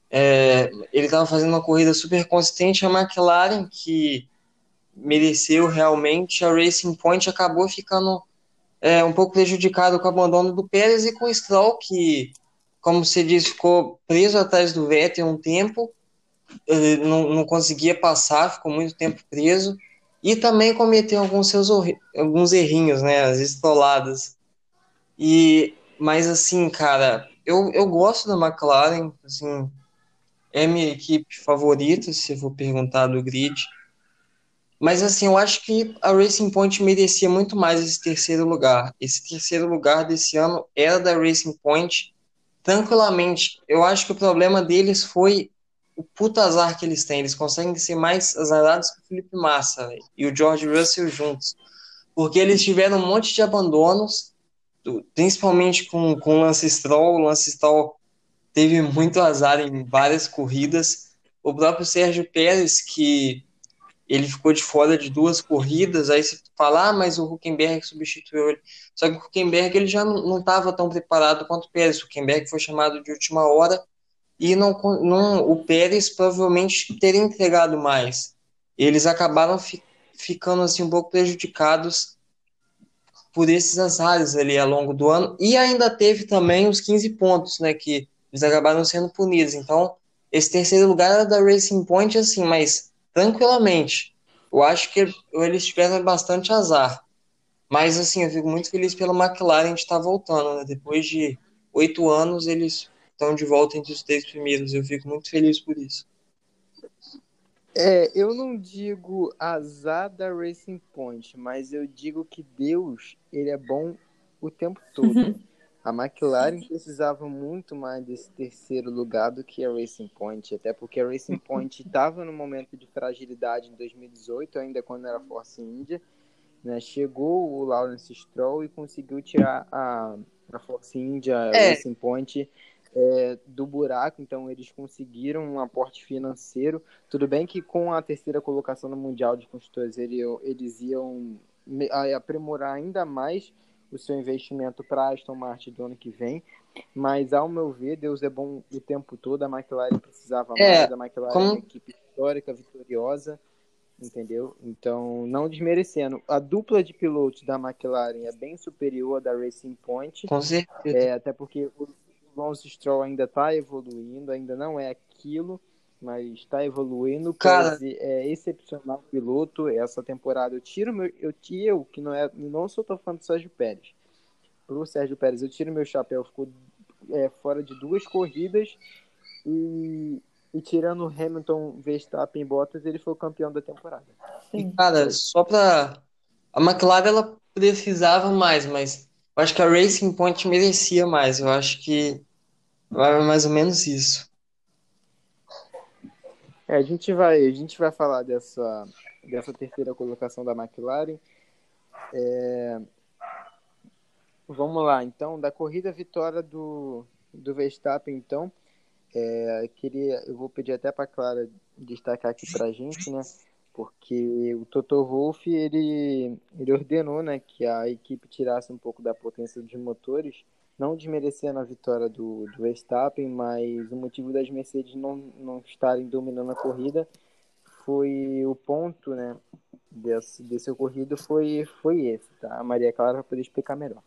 É, ele estava fazendo uma corrida super consistente. A McLaren, que mereceu realmente, a Racing Point acabou ficando é, um pouco prejudicado com o abandono do Pérez e com o Stroll, que, como você disse, ficou preso atrás do Vettel um tempo, não, não conseguia passar, ficou muito tempo preso, e também cometeu alguns seus alguns errinhos, né, as estroladas. E mas assim, cara, eu, eu gosto da McLaren, assim, é minha equipe favorita, se for perguntar do grid. Mas assim, eu acho que a Racing Point merecia muito mais esse terceiro lugar. Esse terceiro lugar desse ano era da Racing Point, tranquilamente. Eu acho que o problema deles foi o puta azar que eles têm. Eles conseguem ser mais azarados que o Felipe Massa véio, e o George Russell juntos. Porque eles tiveram um monte de abandonos principalmente com, com o Lance Stroll. O Lance Stroll teve muito azar em várias corridas. O próprio Sérgio Pérez, que ele ficou de fora de duas corridas, aí se falar, ah, mas o Huckenberg substituiu ele. Só que o Huckenberg ele já não estava tão preparado quanto o Pérez. O Huckenberg foi chamado de última hora e não, não o Pérez provavelmente teria entregado mais. Eles acabaram fi, ficando assim um pouco prejudicados por esses azares ali ao longo do ano. E ainda teve também os 15 pontos, né? Que eles acabaram sendo punidos. Então, esse terceiro lugar era da Racing Point, assim, mas tranquilamente. Eu acho que eles tiveram bastante azar. Mas, assim, eu fico muito feliz pela McLaren de estar voltando, né? Depois de oito anos, eles estão de volta entre os três primeiros. Eu fico muito feliz por isso. É, eu não digo azar da Racing Point, mas eu digo que Deus, ele é bom o tempo <laughs> todo. A McLaren precisava muito mais desse terceiro lugar do que a Racing Point, até porque a Racing <laughs> Point estava no momento de fragilidade em 2018, ainda quando era Force India. Né? Chegou o Lawrence Stroll e conseguiu tirar a, a Force India, é. Racing Point é, do buraco, então eles conseguiram um aporte financeiro. Tudo bem que com a terceira colocação no Mundial de Construtores eles iam aprimorar ainda mais o seu investimento para Aston Martin do ano que vem, mas ao meu ver, Deus é bom o tempo todo, a McLaren precisava é, mais, a McLaren como... é uma equipe histórica, vitoriosa, entendeu? Então, não desmerecendo, a dupla de pilotos da McLaren é bem superior à da Racing Point, com certeza. É, até porque o Lance Stroll ainda está evoluindo, ainda não é aquilo, mas está evoluindo. Cara, é excepcional piloto. Essa temporada eu tiro meu, eu tiro que não é, não sou tão fã do Sérgio Pérez. Pro Sérgio Pérez eu tiro meu chapéu, ficou é, fora de duas corridas e, e tirando Hamilton, Verstappen e Bottas, ele foi o campeão da temporada. Sim. Cara, só para a McLaren ela precisava mais, mas eu acho que a Racing Point merecia mais. Eu acho que vai mais ou menos isso. É, a gente vai, a gente vai falar dessa, dessa terceira colocação da McLaren. É, vamos lá, então, da corrida vitória do, do Verstappen, então. É, queria, eu vou pedir até para Clara destacar aqui para a gente, né? porque o Toto Wolff ele, ele ordenou né, que a equipe tirasse um pouco da potência dos motores, não desmerecendo a vitória do, do Verstappen, mas o motivo das Mercedes não, não estarem dominando a corrida foi o ponto né, desse, desse ocorrido foi, foi esse, tá? A Maria Clara vai poder explicar melhor.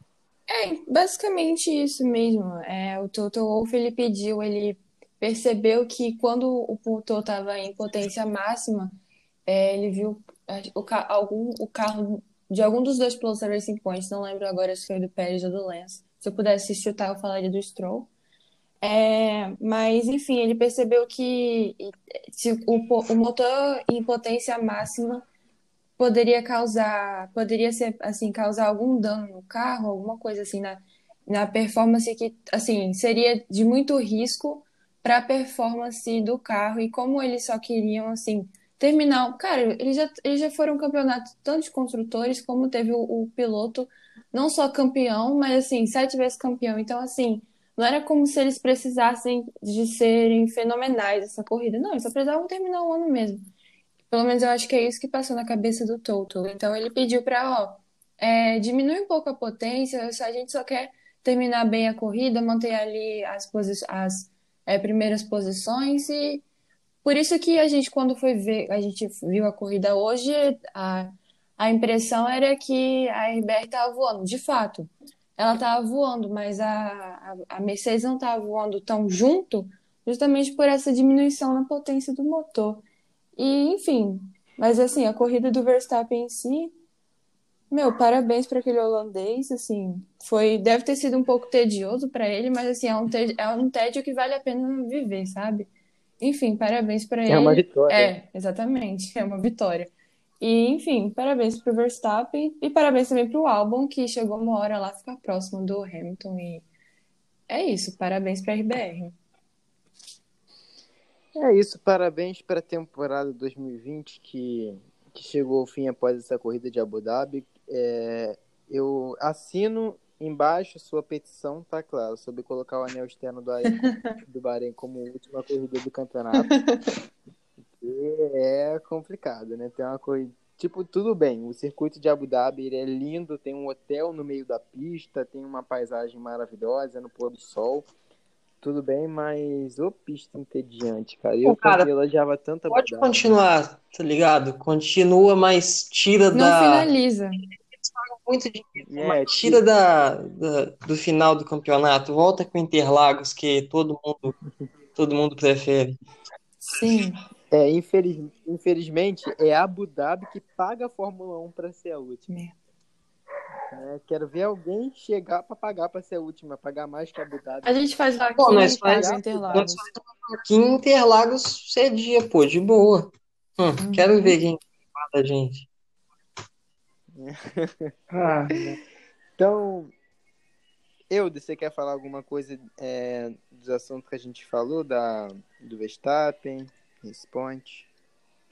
É, basicamente isso mesmo. É, o Toto Wolff ele pediu, ele percebeu que quando o motor estava em potência máxima, é, ele viu o, algum, o carro de algum dos dois pilotos da Racing Point, não lembro agora se foi do Pérez ou do Lance. Se eu pudesse chutar, eu falaria do Stroll. É, mas, enfim, ele percebeu que o, o motor em potência máxima poderia causar, poderia ser, assim, causar algum dano no carro, alguma coisa assim, na, na performance que, assim, seria de muito risco para a performance do carro e como eles só queriam, assim, terminar. Cara, eles já, eles já foram campeonato tanto de construtores como teve o, o piloto, não só campeão, mas, assim, sete vezes campeão. Então, assim, não era como se eles precisassem de serem fenomenais essa corrida. Não, eles só precisavam terminar o ano mesmo. Pelo menos eu acho que é isso que passou na cabeça do Toto. Então ele pediu para, ó, é, diminui um pouco a potência, a gente só quer terminar bem a corrida, manter ali as, as é, primeiras posições e por isso que a gente quando foi ver, a gente viu a corrida hoje, a, a impressão era que a RBR estava voando, de fato. Ela estava voando, mas a, a, Mercedes não estava voando tão junto, justamente por essa diminuição na potência do motor. E, enfim, mas assim, a corrida do Verstappen em si, meu, parabéns para aquele holandês, assim, foi, deve ter sido um pouco tedioso para ele, mas assim, é um, tédio, é um tédio que vale a pena viver, sabe? Enfim, parabéns para ele. É uma vitória. É, exatamente, é uma vitória. E, enfim, parabéns para o Verstappen e parabéns também para o Albon, que chegou uma hora lá ficar próximo do Hamilton. E é isso, parabéns para a RBR. É isso, parabéns para a temporada 2020 que, que chegou ao fim após essa corrida de Abu Dhabi. É, eu assino embaixo sua petição, tá claro, sobre colocar o anel externo do, Bahrein, <laughs> do Bahrein como última corrida do campeonato. <laughs> é complicado, né? Tem uma corrida. Tipo, tudo bem, o circuito de Abu Dhabi ele é lindo, tem um hotel no meio da pista, tem uma paisagem maravilhosa no pôr do sol. Tudo bem, mas ô pista entediante, cara. Eu, cara, elogiava tanto Pode continuar, tá ligado? Continua, mas tira Não da. finaliza. Muito dinheiro. É, tira da, da, do final do campeonato, volta com Interlagos, que todo mundo, todo mundo prefere. Sim. É, infeliz, infelizmente, é Abu Dhabi que paga a Fórmula 1 para ser a última. É, quero ver alguém chegar para pagar para ser a última, pagar mais que a Abu Dhabi. A gente faz vaquinha Pô, nós e faz faz, Interlagos. nós faz aqui em Interlagos cedia, pô, de boa. Hum, Uhum. Quero ver quem fala a gente. <laughs> Ah, Então, Eudes, você quer falar alguma coisa é, dos assuntos que a gente falou, da, do Verstappen, responde.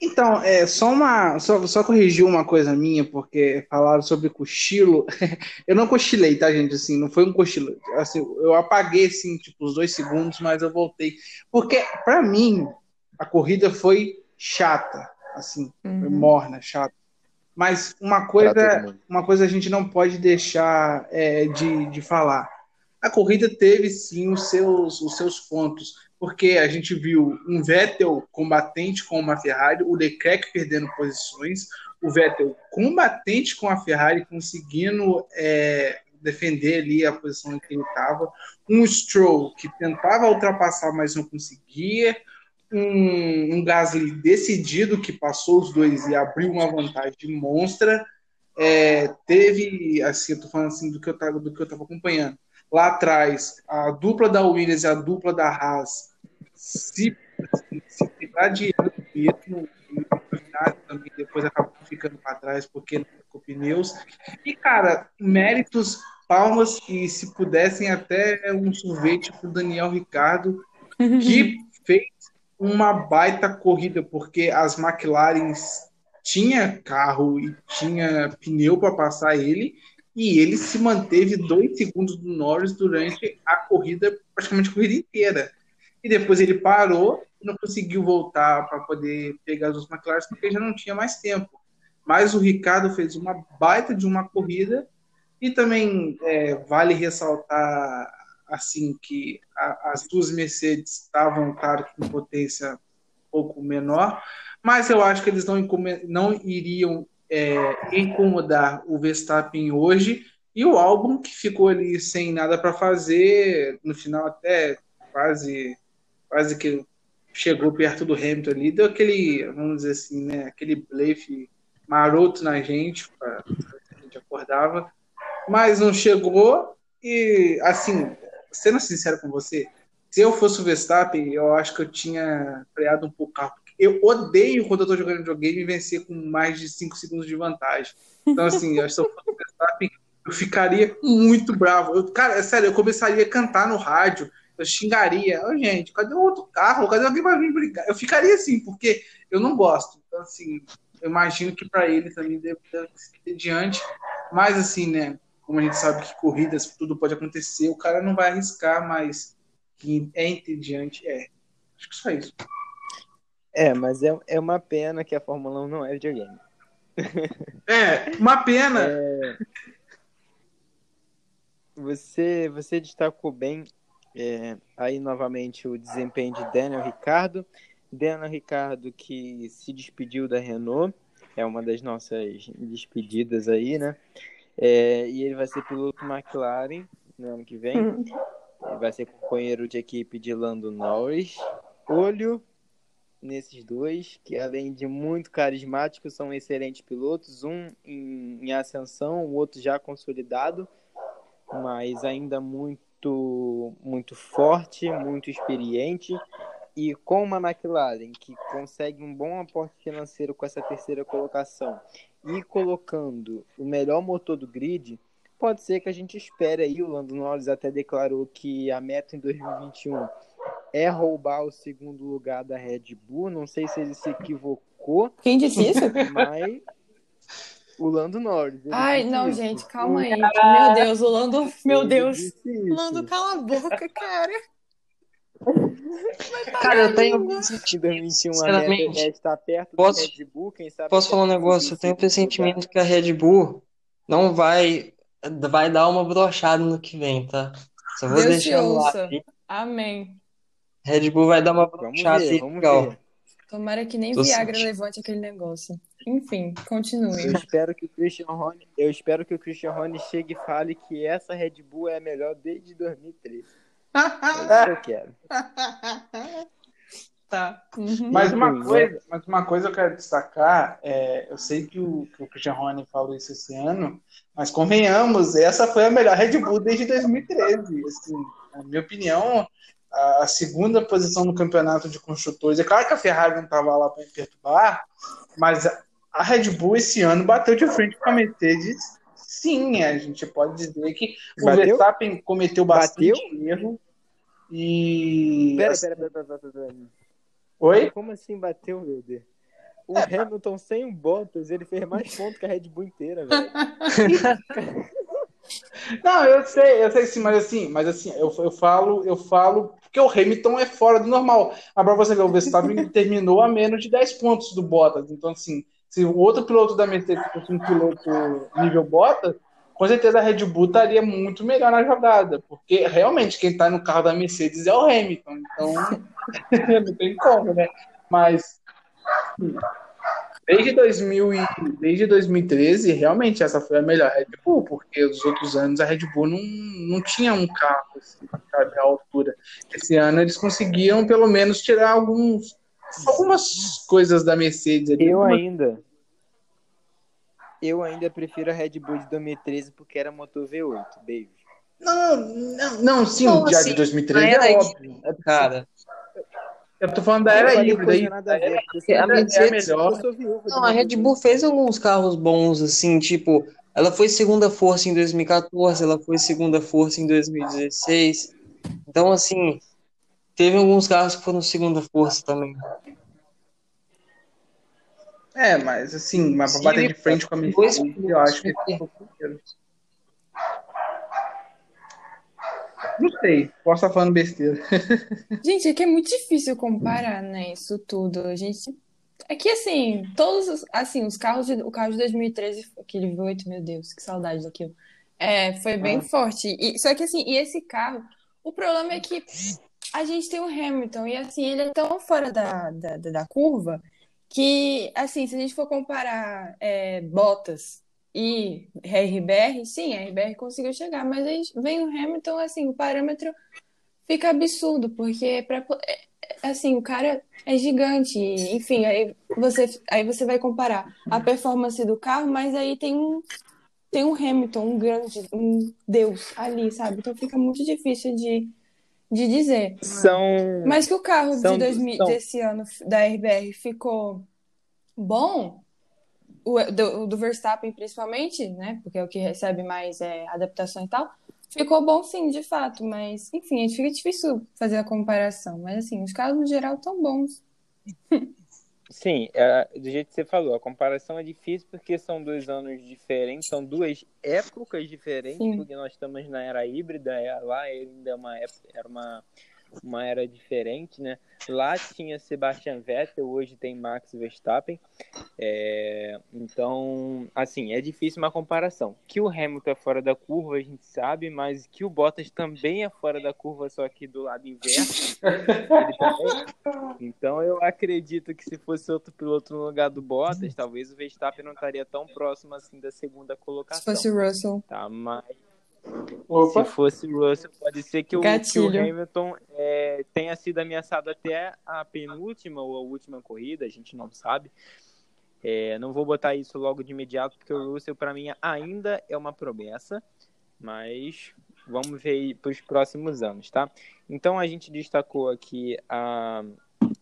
Então, é só uma, só, só corrigir uma coisa minha, porque falaram sobre cochilo. <laughs> Eu não cochilei, tá, gente? Assim, não foi um cochilo. Assim, eu apaguei assim, tipo, os dois segundos, mas eu voltei, porque para mim a corrida foi chata, assim, foi Uhum. morna, chata. Mas uma coisa, uma coisa a gente não pode deixar é, de, de falar. A corrida teve sim os seus, os seus pontos, porque a gente viu um Vettel combatente com uma Ferrari, o Leclerc perdendo posições, o Vettel combatente com a Ferrari, conseguindo é, defender ali a posição em que ele estava, um Stroll que tentava ultrapassar, mas não conseguia, um, um Gasly decidido que passou os dois e abriu uma vantagem monstra. É, teve, assim, eu tô falando assim do que eu tava, do que eu tava acompanhando. Lá atrás, a dupla da Williams e a dupla da Haas se, se gladiando mesmo, e o Giovinazzi também depois acabou ficando para trás porque não ficou pneus. E, cara, méritos, palmas e se pudessem até um sorvete para o Daniel Ricardo, que <laughs> fez uma baita corrida, porque as McLaren tinha carro e tinha pneu para passar ele, e ele se manteve dois segundos do Norris durante a corrida, praticamente a corrida inteira. E depois ele parou e não conseguiu voltar para poder pegar duas McLaren, porque já não tinha mais tempo. Mas o Ricardo fez uma baita de uma corrida, e também é, vale ressaltar assim que a, as duas Mercedes estavam, claro, com potência um pouco menor, mas eu acho que eles não, não iriam é, incomodar o Verstappen hoje. E o álbum que ficou ali sem nada para fazer, no final até quase quase que chegou perto do Hamilton ali, deu aquele, vamos dizer assim, né, aquele blefe maroto na gente, pra, a gente acordava, mas não chegou. E assim, sendo sincero com você, se eu fosse o Verstappen, eu acho que eu tinha freado um pouco o carro. Eu odeio quando eu tô jogando videogame vencer com mais de 5 segundos de vantagem. Então, assim, eu, se eu fosse o Verstappen, eu ficaria muito bravo. Eu, cara, é sério, eu começaria a cantar no rádio, eu xingaria. Oh, gente, cadê o outro carro? Cadê alguém pra vir brigar? Eu ficaria assim, porque eu não gosto. Então, assim, eu imagino que para ele também deve, deve diante. Mas, assim, né? Como a gente sabe que corridas, tudo pode acontecer, o cara não vai arriscar, mas que é entediante, é. Acho que só isso. É, mas é, é uma pena que a Fórmula 1 não é videogame. <laughs> É, uma pena. É... Você, você destacou bem é, aí novamente o desempenho de Daniel Ricardo. Daniel Ricardo que se despediu da Renault, é uma das nossas despedidas aí, né? É, e ele vai ser piloto McLaren no ano que vem. Ele vai ser companheiro de equipe de Lando Norris. Olho nesses dois, que além de muito carismáticos, são excelentes pilotos. Um em, em ascensão, o outro já consolidado, mas ainda muito, muito forte, muito experiente. E com uma McLaren que consegue um bom aporte financeiro com essa terceira colocação e colocando o melhor motor do grid, pode ser que a gente espere aí. O Lando Norris até declarou que a meta em 2021 é roubar o segundo lugar da Red Bull. Não sei se ele se equivocou. Quem disse isso? Mas o Lando Norris. Ai, não, isso. gente, calma aí. Meu Deus, o Lando. Meu Deus. Lando, cala a boca, cara. Cara, eu tenho. Em 2021 a é estar perto posso- da Red Bull. Quem sabe Posso falar um negócio? Eu tenho o pressentimento que a Red Bull não vai, vai dar uma brochada no que vem, tá? Só vou Deus te deixar ar ouça. aí. Amém. Red Bull vai dar uma Vamos brochada ver, aí, vamos legal. ver. Tomara que nem Tô Viagra sentindo. levante aquele negócio. Enfim, continue. Eu espero que o Christian Horner, eu espero que o Christian Horner chegue e fale que essa Red Bull é a melhor desde 2013. É eu quero. <laughs> Tá. Uhum. Mas uma coisa, mas uma coisa eu quero destacar, é, eu sei que o, que o Christian Horner falou isso esse ano, mas convenhamos, essa foi a melhor Red Bull desde 2013. Assim, na minha opinião, a, a segunda posição no campeonato de construtores. É claro que a Ferrari não estava lá para perturbar, mas a, a Red Bull esse ano bateu de frente com a Mercedes. Sim, a gente pode dizer que o Bateu? Verstappen cometeu bastante Bateu? erro. E. Pera, pera, pera, pera, pera, pera. Oi? Como assim bateu, meu Deus? O Hamilton sem o Bottas, ele fez mais pontos que a Red Bull inteira, velho. <laughs> Não, eu sei, eu sei sim, mas assim, mas assim, eu, eu falo, eu falo porque o Hamilton é fora do normal. Mas pra você ver, o Verstappen <laughs> terminou a menos de 10 pontos do Bottas. Então, assim, se o outro piloto da Mercedes fosse um piloto nível Bottas, com certeza a Red Bull estaria muito melhor na jogada. Porque realmente quem tá no carro da Mercedes é o Hamilton. Então, <laughs> não tem como, né? Mas Desde, 2000 e, desde 2013, realmente essa foi a melhor Red Bull, porque os outros anos a Red Bull não, não tinha um carro assim, sabe, à altura. Esse ano eles conseguiam pelo menos tirar alguns, algumas coisas da Mercedes. ali. Eu ainda. Eu ainda prefiro a Red Bull de 2013 porque era motor V8, beijo. Não, não, não sim, Não, já assim, de 2013 na era é óbvio. Cara, Eu tô falando da era híbrida aí. nada a é a Mercedes- melhor. Não, a Red Bull fez alguns carros bons, assim, tipo, ela foi segunda força em 2014, ela foi segunda força em 2016. Então, assim, teve alguns carros que foram segunda força também. É, mas assim, mas pra Sim, bater de frente com a dois Mercedes, eu acho que pilotos. Não sei, posso estar falando besteira. <laughs> Gente, é que é muito difícil comparar, né, isso tudo. A gente. É que assim, todos os, assim, os carros de, o carro de 2013, aquele V8, meu Deus, que saudade daquilo. É, foi bem Ah. forte. E, só que assim, e esse carro, o problema é que a gente tem o Hamilton, e assim, ele é tão fora da, da- da curva que, assim, se a gente for comparar é, Bottas e RBR, sim, a RBR conseguiu chegar, mas aí vem o Hamilton, assim, o parâmetro fica absurdo, porque pra, é- é- assim, o cara é gigante, enfim, aí você, aí você vai comparar a performance do carro, mas aí tem um, tem um Hamilton, um grande, um deus ali, sabe? Então fica muito difícil de, de dizer. São. Mas que o carro São- de 2000, são- desse ano da RBR ficou bom, o do, do Verstappen principalmente, né? Porque é o que recebe mais é, adaptação e tal. Ficou bom sim, de fato, mas enfim, fica difícil fazer a comparação. Mas assim, os carros no geral estão bons. <laughs> Sim, é, do jeito que você falou, a comparação é difícil porque são dois anos diferentes, são duas épocas diferentes, Sim. porque nós estamos na era híbrida, é, lá ainda é uma época, era uma uma era diferente, né? Lá tinha Sebastian Vettel, hoje tem Max Verstappen. É, então, assim, é difícil uma comparação. Que o Hamilton é fora da curva, a gente sabe, mas que o Bottas também é fora da curva, só que do lado inverso. então, eu acredito que se fosse outro piloto no lugar do Bottas, talvez o Verstappen não estaria tão próximo assim da segunda colocação. Se fosse o Russell. Tá, mas Opa. Se fosse o Russell, pode ser que o, que o Hamilton é, tenha sido ameaçado até a penúltima ou a última corrida, a gente não sabe. É, não vou botar isso logo de imediato, porque o Russell, para mim, ainda é uma promessa, mas vamos ver para os próximos anos, tá? Então, a gente destacou aqui a,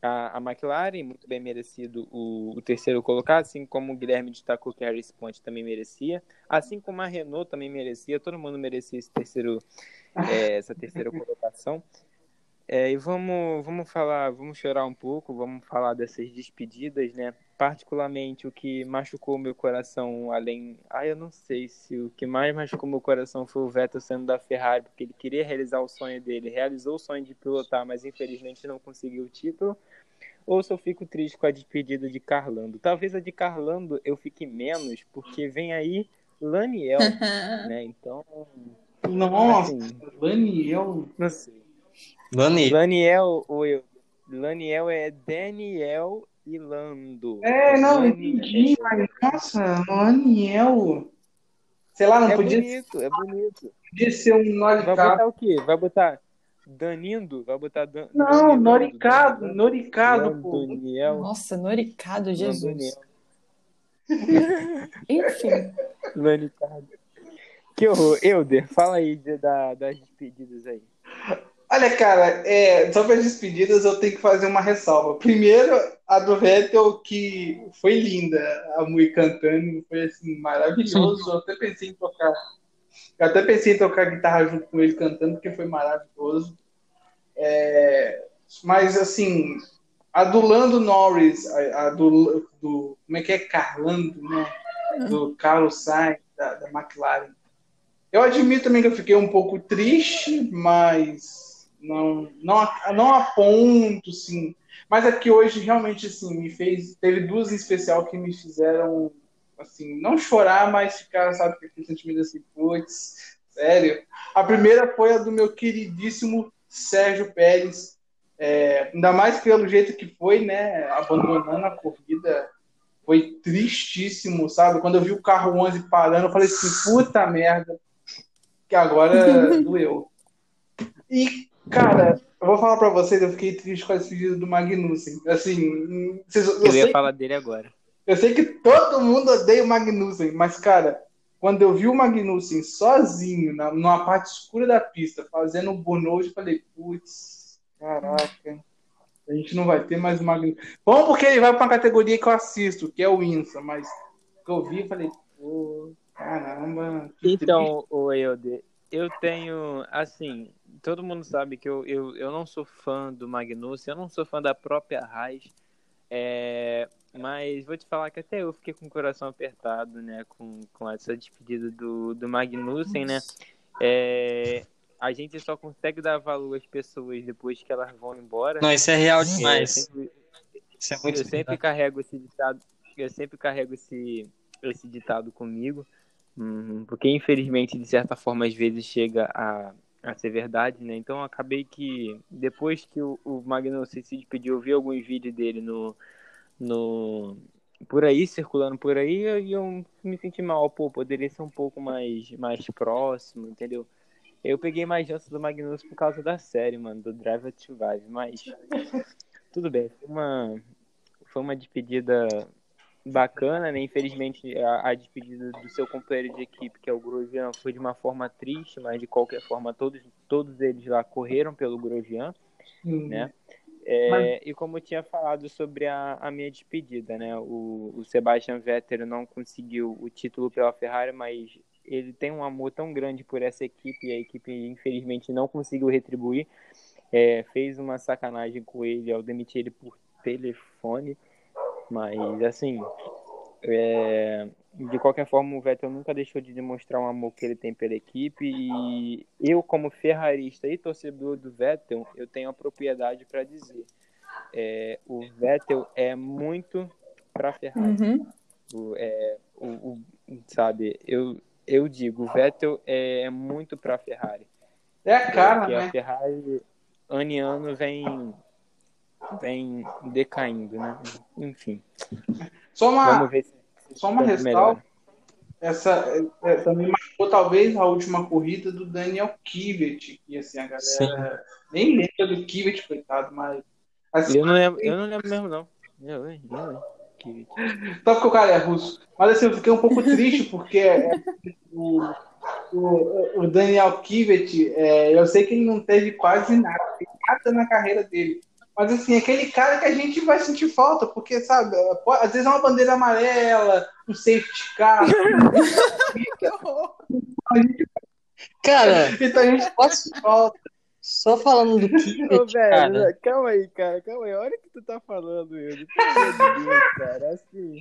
a, a McLaren, muito bem merecido o, o, terceiro colocado, assim como o Guilherme destacou que a Harris Point também merecia, assim como a Renault também merecia, todo mundo merecia esse terceiro, é, essa terceira colocação. É, e vamos, vamos falar, vamos chorar um pouco, vamos falar dessas despedidas, né? Particularmente o que machucou meu coração, além. Ah, eu não sei se o que mais machucou meu coração foi o Vettel sendo da Ferrari, porque ele queria realizar o sonho dele, realizou o sonho de pilotar, mas infelizmente não conseguiu o título. Ou se eu fico triste com a despedida de Carlando. Talvez a de Carlando eu fique menos, porque vem aí Laniel, <laughs> né? Então. Nossa, assim, Laniel. Não sei. Laniel. Laniel, ou eu. Laniel é Daniel e Lando. É, não, entendi, mas nossa, Laniel. Sei lá, não é podia. Bonito, é bonito. Podia ser um Noricado. Vai botar o quê? Vai botar Danindo? Vai botar Dan... Não, Noricado. Noricado, pô. Daniel. Nossa, Noricado, Jesus. <laughs> Enfim. Noricado. Que horror. Euder, fala aí da, das despedidas aí. Olha, cara, é, sobre as despedidas eu tenho que fazer uma ressalva. Primeiro, a do Vettel, que foi linda, a Mui cantando, foi assim, maravilhoso. Eu até pensei em tocar. Eu até pensei em tocar guitarra junto com ele cantando, porque foi maravilhoso. É, mas assim, a do Lando Norris, a, a do, do, Como é que é? Carlando, né? Do Carlos Sainz, da, da McLaren. Eu admito também que eu fiquei um pouco triste, mas não, não, não aponto, sim. Mas é que hoje realmente assim, me fez. Teve duas em especial que me fizeram assim, não chorar, mas ficar, sabe, com aquele sentimento assim, putz, sério. A primeira foi a do meu queridíssimo Sérgio Pérez. É, ainda mais pelo jeito que foi, né? Abandonando a corrida. Foi tristíssimo, sabe? Quando eu vi o carro 11 parando, eu falei assim, puta merda, que agora <laughs> doeu. E Cara, eu vou falar pra vocês, eu fiquei triste com a despedida do Magnussen. Assim, vocês, eu, eu ia falar dele agora. Eu sei que todo mundo odeia o Magnussen, mas, cara, quando eu vi o Magnussen sozinho, na, numa parte escura da pista, fazendo um burnout, eu falei, putz, caraca, a gente não vai ter mais o Magnussen. Bom, porque ele vai pra uma categoria que eu assisto, que é o INSA, mas que eu vi, eu falei, pô, caramba. Então, o Eude, eu tenho, assim, todo mundo sabe que eu, eu, eu não sou fã do Magnussen, eu não sou fã da própria Raiz, é, mas vou te falar que até eu fiquei com o coração apertado, né, com, com essa despedida do, do Magnussen, né, é, a gente só consegue dar valor às pessoas depois que elas vão embora. Não, isso é real demais. Eu sempre, isso é muito eu sempre carrego esse ditado, eu sempre carrego esse, esse ditado comigo, hum, porque infelizmente, de certa forma, às vezes chega a a ser verdade, né? Então acabei que depois que o, o Magnussen se despediu, eu vi alguns vídeos dele no, no por aí, circulando por aí, e eu me senti mal, pô, poderia ser um pouco mais, mais próximo, entendeu? Eu peguei mais chance do Magnussen por causa da série, mano, do Drive to Survive, mas <laughs> tudo bem, foi uma, foi uma despedida bacana, né? Infelizmente, a, a, despedida do seu companheiro de equipe, que é o Grosjean, foi de uma forma triste, mas de qualquer forma, todos, todos eles lá correram pelo Grosjean, né? É, Mas- E como eu tinha falado sobre a, a minha despedida, né? O, o Sebastian Vettel não conseguiu o título pela Ferrari, mas ele tem um amor tão grande por essa equipe e a equipe infelizmente não conseguiu retribuir. É, fez uma sacanagem com ele ao demitir ele por telefone, mas assim, é, de qualquer forma o Vettel nunca deixou de demonstrar um amor que ele tem pela equipe e eu como ferrarista e torcedor do Vettel, eu tenho a propriedade para dizer, é, o Vettel é muito para Ferrari. Uhum. O, é, o, o- sabe, eu, eu digo, o Vettel é muito para Ferrari. É a cara, Porque né? a Ferrari, ano em ano, vem, vem decaindo, né? Enfim. Só uma, Vamos ver se só uma ressalva. Essa é, é, também marcou talvez a última corrida do Daniel Kivet, que assim, a galera Sim. nem lembra do Kivet, coitado, mas assim, Eu não lembro, eu não lembro mesmo, não. Eu? Eu? Que- só porque o cara é russo. Mas assim, eu fiquei um pouco triste porque é, o, o, o Daniel Kivet, é, eu sei que ele não teve quase nada, nada na carreira dele. Mas assim, aquele cara que a gente vai sentir falta, porque, sabe, é, às vezes é uma bandeira amarela, um safety car. <laughs> Cara, <laughs> então a gente posso falta. Só falando do Ô, Kivet, velho, cara. calma aí, cara, calma aí. Olha o que tu tá falando. Pelo de Deus, cara. Assim.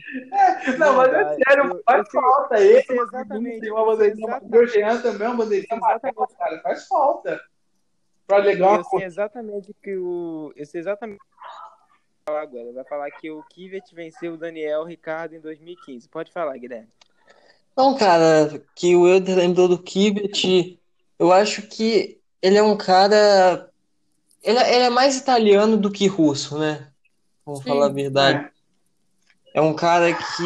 Não, mas é sério, faz falta eu ele. sei exatamente, Tem uma bandeirinha. O Jean também é uma bandeirinha amarela, cara. Faz falta. Pra legal Eu sei exatamente que o. Eu sei exatamente o que vai falar agora. Vai falar que o Kivet venceu o Daniel Ricardo em 2015. Pode falar, Guilherme. Não, cara, que o Euler lembrou do Kivet, eu acho que ele é um cara. Ele, é- ele é mais italiano do que russo, né? Vamos Sim. falar a verdade. É um cara que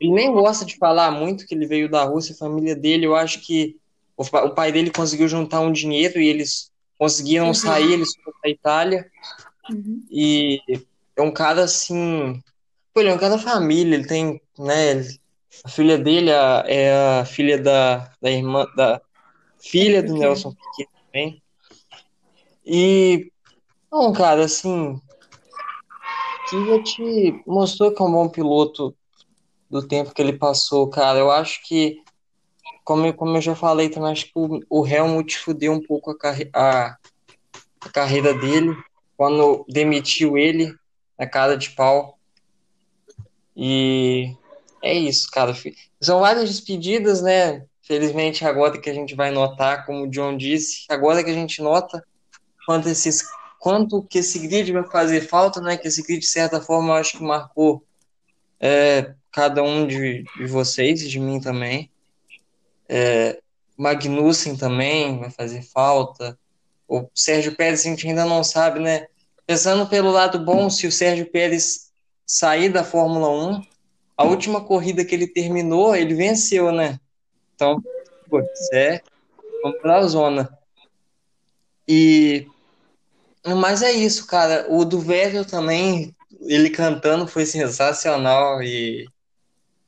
ele nem gosta de falar muito que ele veio da Rússia, a família dele. Eu acho que o pai dele conseguiu juntar um dinheiro e eles conseguiram Uhum. sair, eles foram para Itália. Uhum. E é um cara assim. Pô, ele é um cara da família, ele tem, né? ele- a filha dele a- é a filha da, da irmã, da filha do. Nelson Piquet também. E, não, cara, assim. Kivet mostrou que é um bom piloto do tempo que ele passou, cara. Eu acho que, como, como eu já falei também, acho que o, o Helmut fudeu um pouco a, carre- a, a carreira dele quando demitiu ele na cara de pau. E é isso, cara. São várias despedidas, né? Felizmente, agora que a gente vai notar, como o John disse, agora que a gente nota quanto, esses, quanto que esse grid vai fazer falta, né? Que esse grid, de certa forma, eu acho que marcou é, cada um de, de vocês de mim também. É, Magnussen também vai fazer falta. O Sérgio Pérez a gente ainda não sabe, né? Pensando pelo lado bom, se o Sérgio Pérez sair da Fórmula 1, a última corrida que ele terminou, ele venceu, né? Então, pô, isso é vamos pra zona. E mas é isso, cara. O do Vettel também, ele cantando foi sensacional e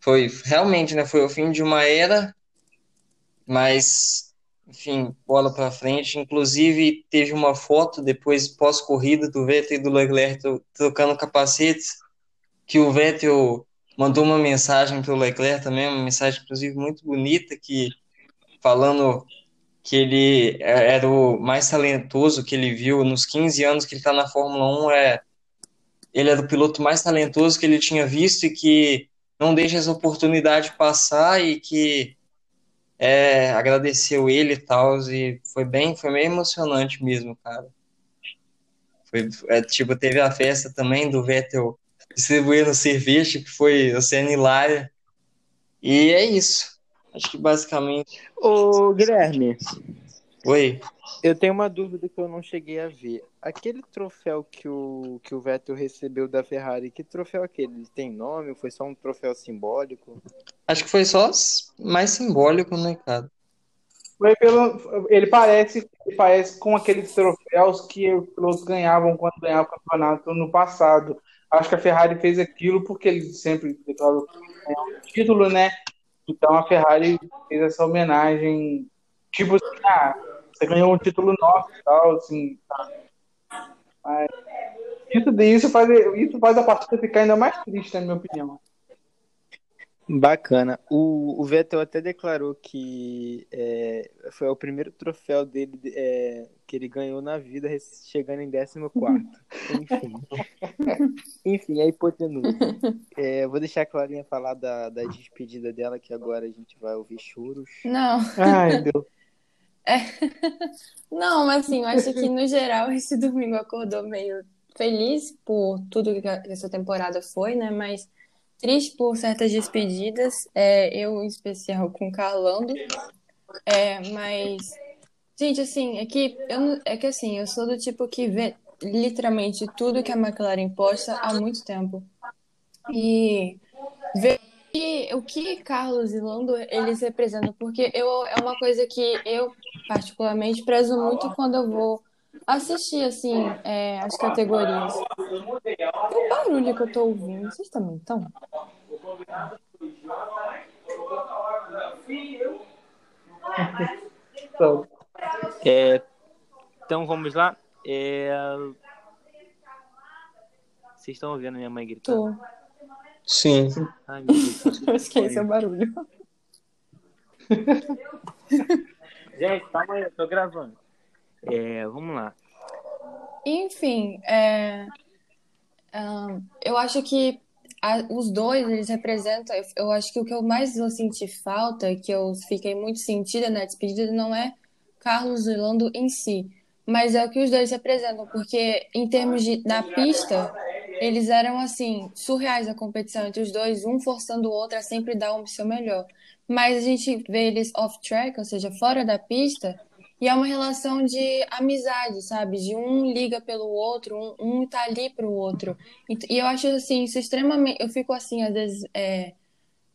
foi realmente, né? Foi o fim de uma era, mas enfim, bola para frente. Inclusive, teve uma foto depois, pós-corrida, do Vettel e do Leclerc tro- trocando capacetes, que o Vettel mandou uma mensagem para o Leclerc também, uma mensagem, inclusive, muito bonita, que falando que ele é- era o mais talentoso que ele viu nos 15 anos que ele está na Fórmula 1, é, ele era o piloto mais talentoso que ele tinha visto e que não deixa essa oportunidade passar e que é, agradeceu ele e tal, e foi bem, foi meio emocionante mesmo, cara. Foi, é, tipo, teve a festa também do Vettel distribuindo cerveja, que foi a cena hilária. E é isso. Acho que basicamente. Ô, Guilherme, Oi. eu tenho uma dúvida que eu não cheguei a ver. Aquele troféu que o, que o Vettel recebeu da Ferrari, que troféu é aquele? Ele tem nome ou foi só um troféu simbólico? Acho que foi só mais simbólico, né, cara? Foi pelo, ele parece, ele parece com aqueles troféus que os pilotos ganhavam quando ganhavam o campeonato no passado. Acho que a Ferrari fez aquilo porque ele sempre declarou um título, né? Então a Ferrari fez essa homenagem, tipo assim, ah, você ganhou um título nosso e tal, assim. tá. Mas, Isso, isso, faz, isso faz a partida ficar ainda mais triste, na minha opinião. Bacana. O, o Vettel até declarou que é, foi o primeiro troféu dele é, que ele ganhou na vida, chegando em 14. <laughs> Enfim. Enfim, é hipotenusa. É, vou deixar a Clarinha falar da, da despedida dela, que agora a gente vai ouvir choros. Não. Ai, Deus. É. <laughs> Não, mas assim, eu acho que no geral esse <laughs> domingo acordou meio feliz por tudo que essa temporada foi, né? Mas triste por certas despedidas, é, eu em especial com Carlando, é, mas gente, assim, é que eu é que assim, eu sou do tipo que vê literalmente tudo que a McLaren posta há muito tempo. E ver o que Carlos e Lando eles representam, porque eu é uma coisa que eu particularmente prezo muito quando eu vou assistir assim é, as categorias. Que barulho que eu tô ouvindo, vocês também estão? Então, é, então vamos lá. É... Vocês estão ouvindo minha mãe gritando? Tô. Sim. Ai, meu Deus. <laughs> Eu esqueci o barulho. <laughs> Gente, calma aí, eu tô gravando. É, vamos lá. Enfim, é, um, eu acho que a, os dois, eles representam. Eu, eu, acho que o que eu mais vou sentir falta, que eu fiquei muito sentida na despedida, não é Carlos e Lando em si, mas é o que os dois representam, porque em termos de na pista, eles eram assim, surreais a competição entre os dois, um forçando o outro a sempre dar o seu melhor. Mas a gente vê eles off-track, ou seja, fora da pista, e é uma relação de amizade, sabe? De um liga pelo outro, um, um tá ali pro outro. E, e, eu acho assim, isso extremamente. Eu fico assim, às vezes, é,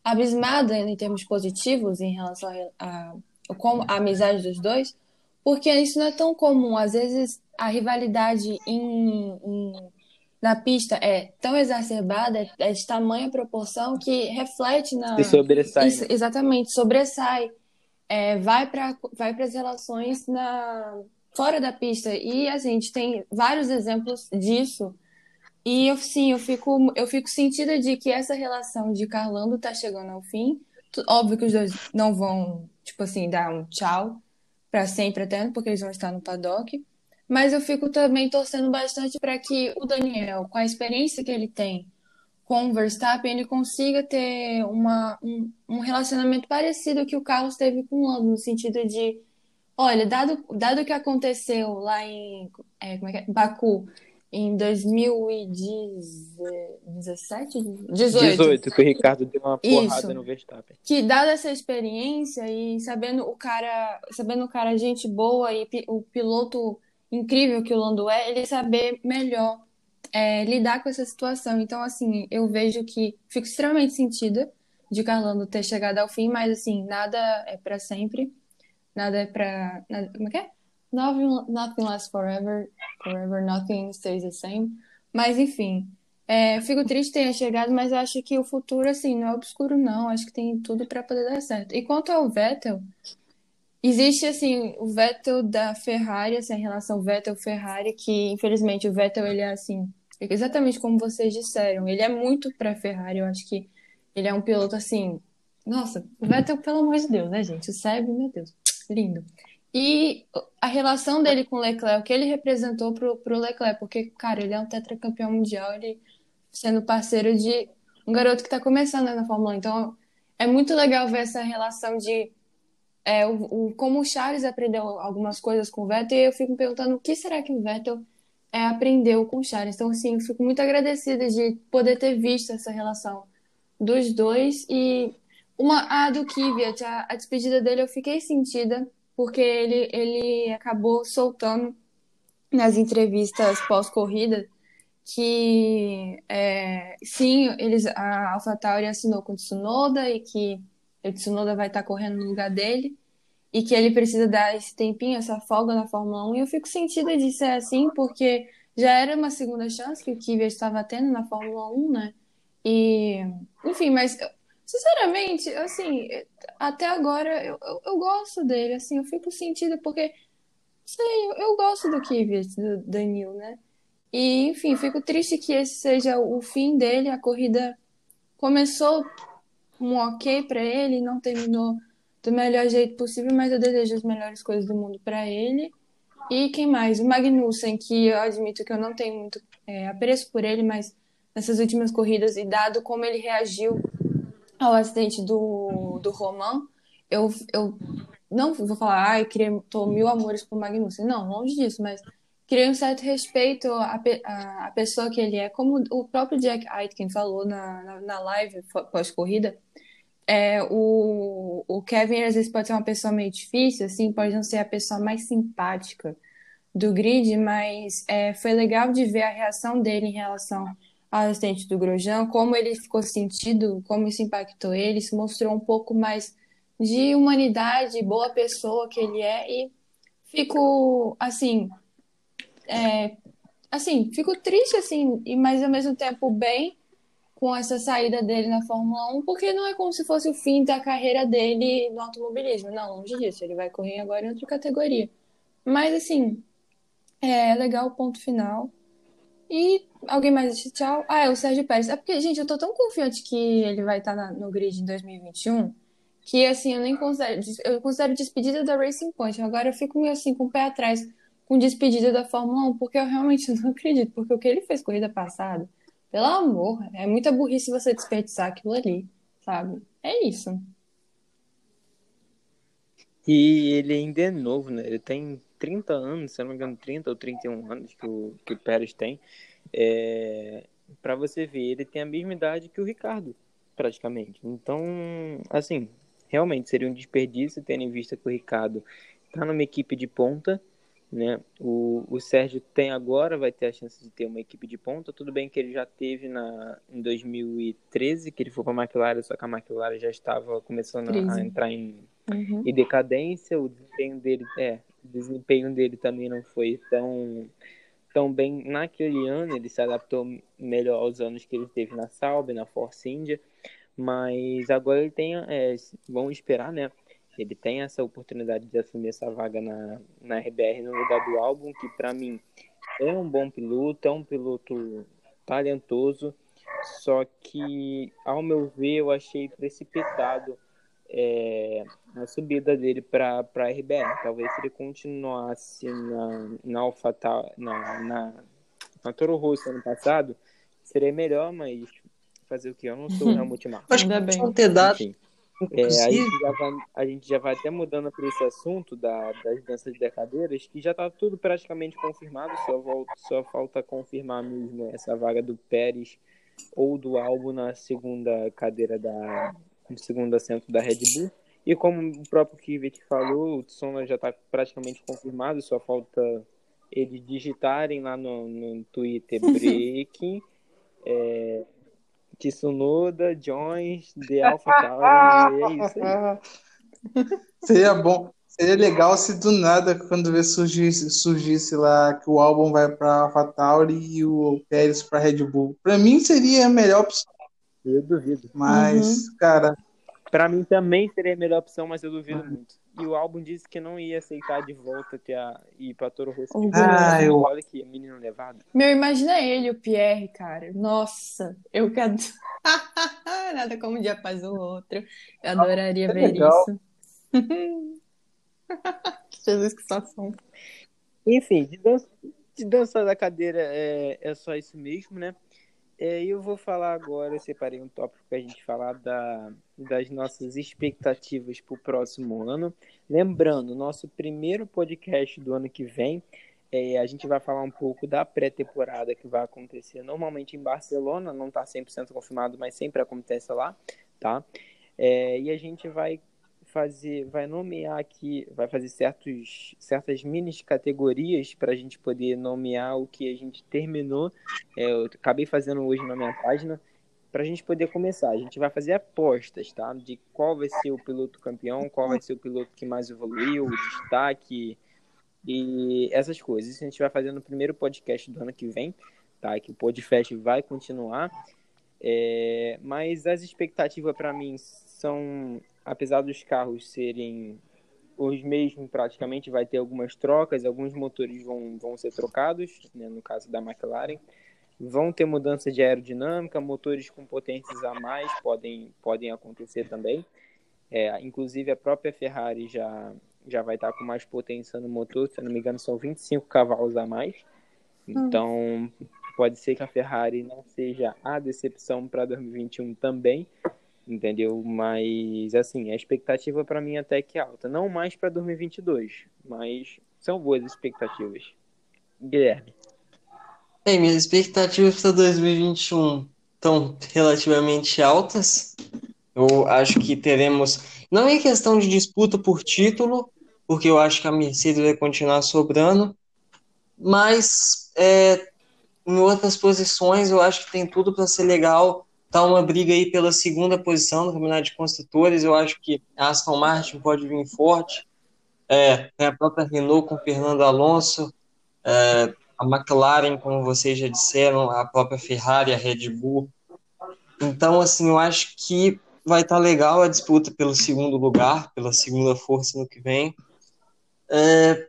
abismada em termos positivos em relação a, a, a, a amizade dos dois, porque isso não é tão comum. Às vezes a rivalidade em, em na pista é tão exacerbada, é de tamanha proporção que reflete na. Se sobressai. Isso, exatamente, sobressai. É, vai para vai as relações na, fora da pista. E a gente tem vários exemplos disso. E eu, sim, eu fico, eu fico sentida de que essa relação de Carlando tá chegando ao fim. Óbvio que os dois não vão, tipo assim, dar um tchau para sempre até, porque eles vão estar no paddock. Mas eu fico também torcendo bastante para que o Daniel, com a experiência que ele tem com o Verstappen, ele consiga ter uma, um, um relacionamento parecido que o Carlos teve com o Lando, no sentido de, olha, dado, dado o que aconteceu lá em é, como é que é? Baku, em 2017? 18. 18, que o Ricardo deu uma porrada Isso. no Verstappen. Que dada essa experiência e sabendo o cara, sabendo o cara gente boa e o piloto incrível que o Lando é, ele saber melhor é, lidar com essa situação. Então, assim, eu vejo que fico extremamente sentida de Carlando ter chegado ao fim, mas assim, nada é para sempre, nada é para, como é que é? Nothing, nothing lasts forever, forever nothing stays the same. Mas enfim, é, eu fico triste ter chegado, mas acho que o futuro assim não é obscuro não, acho que tem tudo para poder dar certo. E quanto ao Vettel, Existe, assim, o Vettel da Ferrari, assim, a relação Vettel-Ferrari, que, infelizmente, o Vettel, ele é, assim, exatamente como vocês disseram, ele é muito pra Ferrari, eu acho que ele é um piloto, assim, nossa, o Vettel, pelo amor de Deus, né, gente? O Seb, meu Deus, lindo. E a relação dele com o Leclerc, o que ele representou pro, pro Leclerc, porque, cara, ele é um tetracampeão mundial, ele sendo parceiro de um garoto que tá começando né, na Fórmula 1, então é muito legal ver essa relação de é, o, o, como o Charles aprendeu algumas coisas com o Vettel, e eu fico me perguntando o que será que o Vettel é, aprendeu com o Charles. Então, assim, eu fico muito agradecida de poder ter visto essa relação dos dois. E uma a do Kvyat, a, a despedida dele, eu fiquei sentida, porque ele, ele acabou soltando nas entrevistas pós-corrida que, é, sim, eles, a AlphaTauri assinou com o Tsunoda e que o Tsunoda vai estar correndo no lugar dele e que ele precisa dar esse tempinho, essa folga na Fórmula 1. E eu fico sentida de ser assim, porque já era uma segunda chance que o Kvyat estava tendo na Fórmula 1, né? E, enfim, mas sinceramente, assim, até agora eu, eu, eu gosto dele, assim, eu fico sentida porque, sei, eu, eu gosto do Kvyat, do Daniel, né? E, enfim, fico triste que esse seja o fim dele. A corrida começou um ok para ele, não terminou do melhor jeito possível, mas eu desejo as melhores coisas do mundo para ele. E quem mais? O Magnussen, que eu admito que eu não tenho muito é, apreço por ele, mas nessas últimas corridas, e dado como ele reagiu ao acidente do, do Roman, eu, eu não vou falar, ai, ah, tô mil amores por Magnussen. Não, longe disso, mas criei um certo respeito à, à, à, pessoa que ele é, como o próprio Jack Aitken falou na, na, na live pós-corrida. É, o, o Kevin às vezes pode ser uma pessoa meio difícil, assim, pode não ser a pessoa mais simpática do grid, mas é, foi legal de ver a reação dele em relação ao acidente do Grosjean, como ele ficou sentido, como isso impactou ele, se mostrou um pouco mais de humanidade, boa pessoa que ele é, e fico, assim, é, assim, fico triste, assim, mas ao mesmo tempo bem com essa saída dele na Fórmula 1, porque não é como se fosse o fim da carreira dele no automobilismo. Não, longe disso. Ele vai correr agora em outra categoria. Mas, assim, é legal o ponto final. E alguém mais disse tchau? Ah, é o Sérgio Pérez. É porque, gente, eu tô tão confiante que ele vai estar na, no grid em 2021 que, assim, eu nem considero. Eu considero despedida da Racing Point. Agora eu fico meio assim, com o pé atrás com despedida da Fórmula 1, porque eu realmente <laughs> não acredito. Porque o que ele fez corrida passada pelo amor, é muita burrice você desperdiçar aquilo ali, sabe? É isso. E ele ainda é novo, né? Ele tem 30 anos, se não me engano, 30 ou 31 anos que o, que o Pérez tem. É... Para você ver, ele tem a mesma idade que o Ricardo, praticamente. Então, assim, realmente seria um desperdício tendo em vista que o Ricardo está numa equipe de ponta né? O, o Sérgio tem agora, vai ter a chance de ter uma equipe de ponta. Tudo bem que ele já teve na, em 2013, que ele foi para a McLaren, só que a McLaren já estava começando a, a entrar em, uhum. em decadência. O desempenho dele, é, o desempenho dele também não foi tão, tão bem naquele ano. Ele se adaptou melhor aos anos que ele teve na Sauber, na Force India. Mas agora ele tem, é, vamos esperar, né? Ele tem essa oportunidade de assumir essa vaga na, na RBR no lugar do álbum, que para mim é um bom piloto, é um piloto talentoso, só que, ao meu ver, eu achei precipitado é, a subida dele para a RBR. Talvez se ele continuasse na, na Alpha, na, na, na Toro Rosso ano passado, seria melhor, mas fazer o que? Eu não sou o <laughs> Helmut Marko. Acho que pode ter dado. Enfim. É, a, gente já vai, a gente já vai até mudando para esse assunto da, das danças de decadeiras, que já está tudo praticamente confirmado, só, volta, só falta confirmar mesmo essa vaga do Pérez ou do Albo na segunda cadeira da no segundo assento da Red Bull. E como o próprio Kvyat falou, o Tsunoda já está praticamente confirmado, só falta eles digitarem lá no, no Twitter <laughs> breaking. é, Tsunoda, Jones, The Alpha Tauri, é isso aí. <laughs> Seria bom, seria legal se do nada, quando vê surgisse, surgisse lá que o álbum vai para AlphaTauri e o Pérez para Red Bull. Para mim seria a melhor opção. Eu duvido. Mas, uhum. cara. Para mim também seria a melhor opção, mas eu duvido uhum. muito. E o álbum disse que não ia aceitar de volta que a, ir pra Toro Rosso. Ah, eu... Olha que menino levado. Meu, imagina ele, o Pierre, cara. Nossa, eu quero. <laughs> Nada como um dia faz o outro. Eu adoraria é ver legal. isso. <laughs> Jesus, que situação. Enfim, de dança, de dança da cadeira é, é só isso mesmo, né? É, eu vou falar agora, eu separei um tópico para a gente falar da, das nossas expectativas para o próximo ano. Lembrando, nosso primeiro podcast do ano que vem, é, a gente vai falar um pouco da pré-temporada que vai acontecer normalmente em Barcelona, não está 100% confirmado, mas sempre acontece lá, tá? É, e a gente vai fazer, vai nomear aqui, vai fazer certos, certas mini categorias para a gente poder nomear o que a gente terminou. É, eu acabei fazendo hoje na minha página para a gente poder começar. A gente vai fazer apostas, tá? De qual vai ser o piloto campeão, qual vai ser o piloto que mais evoluiu, o destaque e essas coisas. Isso a gente vai fazer no primeiro podcast do ano que vem, tá? Que o podcast vai continuar. É, mas as expectativas para mim são apesar dos carros serem os mesmos praticamente vai ter algumas trocas, alguns motores vão, vão ser trocados, né, no caso da McLaren. Vão ter mudança de aerodinâmica, motores com potências a mais podem, podem acontecer também. É, inclusive a própria Ferrari já, já vai estar com mais potência no motor, se eu não me engano são 25 cavalos a mais. Então pode ser que a Ferrari não seja a decepção para 2021 também, entendeu? Mas assim, a expectativa para mim até que é alta, não mais para 2022, mas são boas expectativas. Guilherme. Bem, minhas expectativas para 2021 estão relativamente altas. Eu acho que teremos. Não é questão de disputa por título, porque eu acho que a Mercedes vai continuar sobrando, mas é, em outras posições eu acho que tem tudo para ser legal. Tá uma briga aí pela segunda posição no Campeonato de Construtores. Eu acho que a Aston Martin pode vir forte. É, tem a própria Renault com Fernando Alonso, é, a McLaren, como vocês já disseram, a própria Ferrari, a Red Bull. Então, assim, eu acho que vai estar tá legal a disputa pelo segundo lugar, pela segunda força no que vem. É,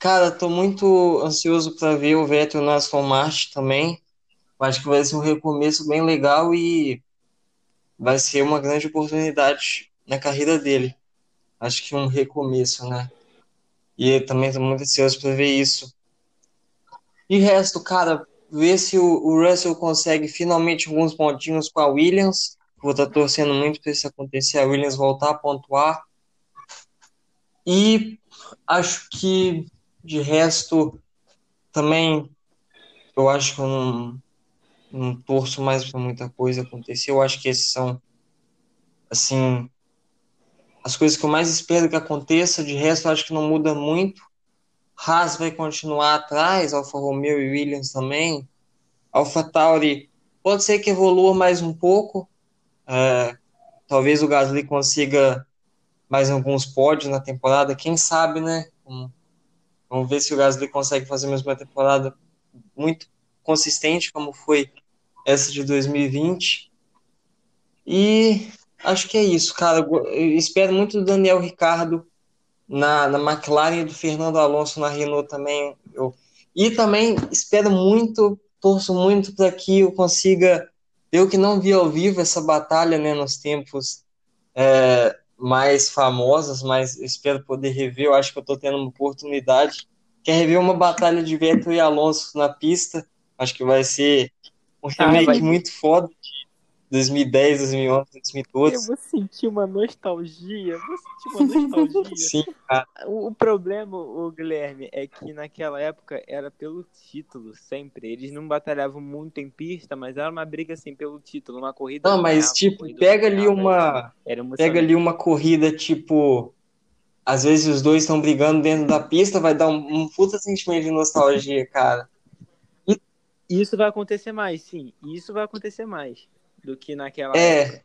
cara, tô muito ansioso para ver o Vettel na Aston Martin também. Acho que vai ser um recomeço bem legal e vai ser uma grande oportunidade na carreira dele. Acho que um recomeço, né? E eu também estou muito ansioso para ver isso. De resto, cara, ver se o, Russell consegue finalmente alguns pontinhos com a Williams. Vou estar torcendo muito para isso acontecer, a Williams voltar a pontuar. E acho que de resto também eu acho que não torço mais para muita coisa acontecer. Eu acho que esses são assim as coisas que eu mais espero que aconteça. De resto, eu acho que não muda muito. Haas vai continuar atrás, Alfa Romeo e Williams também. Alfa Tauri pode ser que evolua mais um pouco. É, talvez o Gasly consiga mais alguns pódios na temporada, quem sabe, né? Vamos ver se o Gasly consegue fazer mais uma temporada muito consistente, como foi essa de 2020. E acho que é isso, cara. Eu espero muito do Daniel Ricardo na, na McLaren e do Fernando Alonso na Renault também. Eu, e também espero muito, torço muito para que eu consiga, eu que não vi ao vivo essa batalha né, nos tempos é, mais famosos, mas espero poder rever. Eu acho que eu estou tendo uma oportunidade. Quer rever uma batalha de Vettel e Alonso na pista? Acho que vai ser um ah, remake ah, muito foda 2010, 2011, 2012. Eu vou sentir uma nostalgia, vou sentir uma <laughs> nostalgia. Sim, cara. O, o problema, o Guilherme, é que naquela época era pelo título, sempre. Eles não batalhavam muito em pista, mas era uma briga assim pelo título, uma corrida. Não, mas tipo, pega ali uma. Pega ali uma corrida, tipo. Às vezes os dois estão brigando dentro da pista, vai dar um, um puta sentimento de nostalgia, cara. Isso vai acontecer mais, sim. Isso vai acontecer mais do que naquela é. época.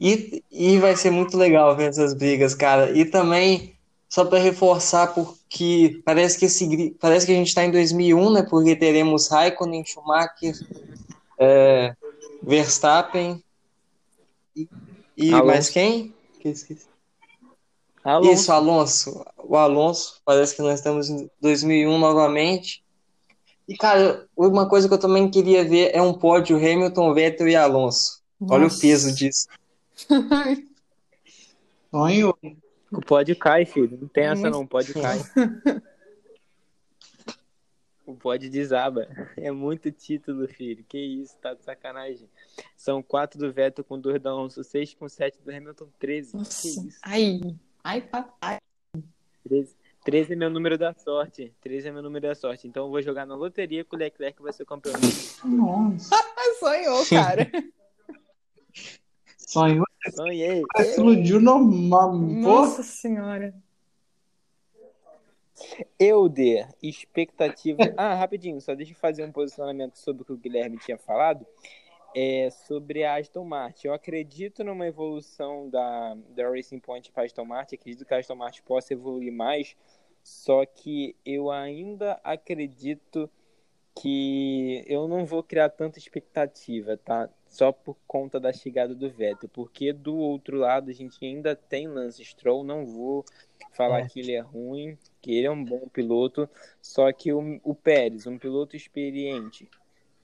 E, e vai ser muito legal ver essas brigas, cara. E também, só para reforçar, porque parece que, esse, parece que a gente está em 2001, né? Porque teremos Raikkonen, Schumacher, é, Verstappen e, e mais quem? Que esqueci. Alonso. Isso, Alonso. O Alonso, parece que nós estamos em 2001 novamente. E, cara, uma coisa que eu também queria ver é um pódio Hamilton, Vettel e Alonso. Nossa. Olha o peso disso. <laughs> Sonho. O pódio cai, filho. Não tem essa não, o pódio cai. <laughs> o pódio desaba. É muito título, filho. Que isso, tá de sacanagem. São quatro do Vettel com dois da Alonso, seis com sete do Hamilton, 13. Nossa. Que isso? Ai, ai, papai. 13. 13 é meu número da sorte. 13 é meu número da sorte. Então eu vou jogar na loteria com o Leclerc vai ser o campeão. Nossa. <laughs> Sonhou, cara. Sonhou? Sonhei. Explodiu normal. Nossa senhora. Euder, expectativa. Ah, rapidinho, só deixa eu fazer um posicionamento sobre o que o Guilherme tinha falado. É sobre a Aston Martin. Eu acredito numa evolução da, da Racing Point para a Aston Martin. Acredito que a Aston Martin possa evoluir mais só que eu ainda acredito que eu não vou criar tanta expectativa, tá? Só por conta da chegada do Vettel, porque do outro lado a gente ainda tem Lance Stroll, não vou falar É. que ele é ruim, que ele é um bom piloto, só que o, o Pérez, um piloto experiente,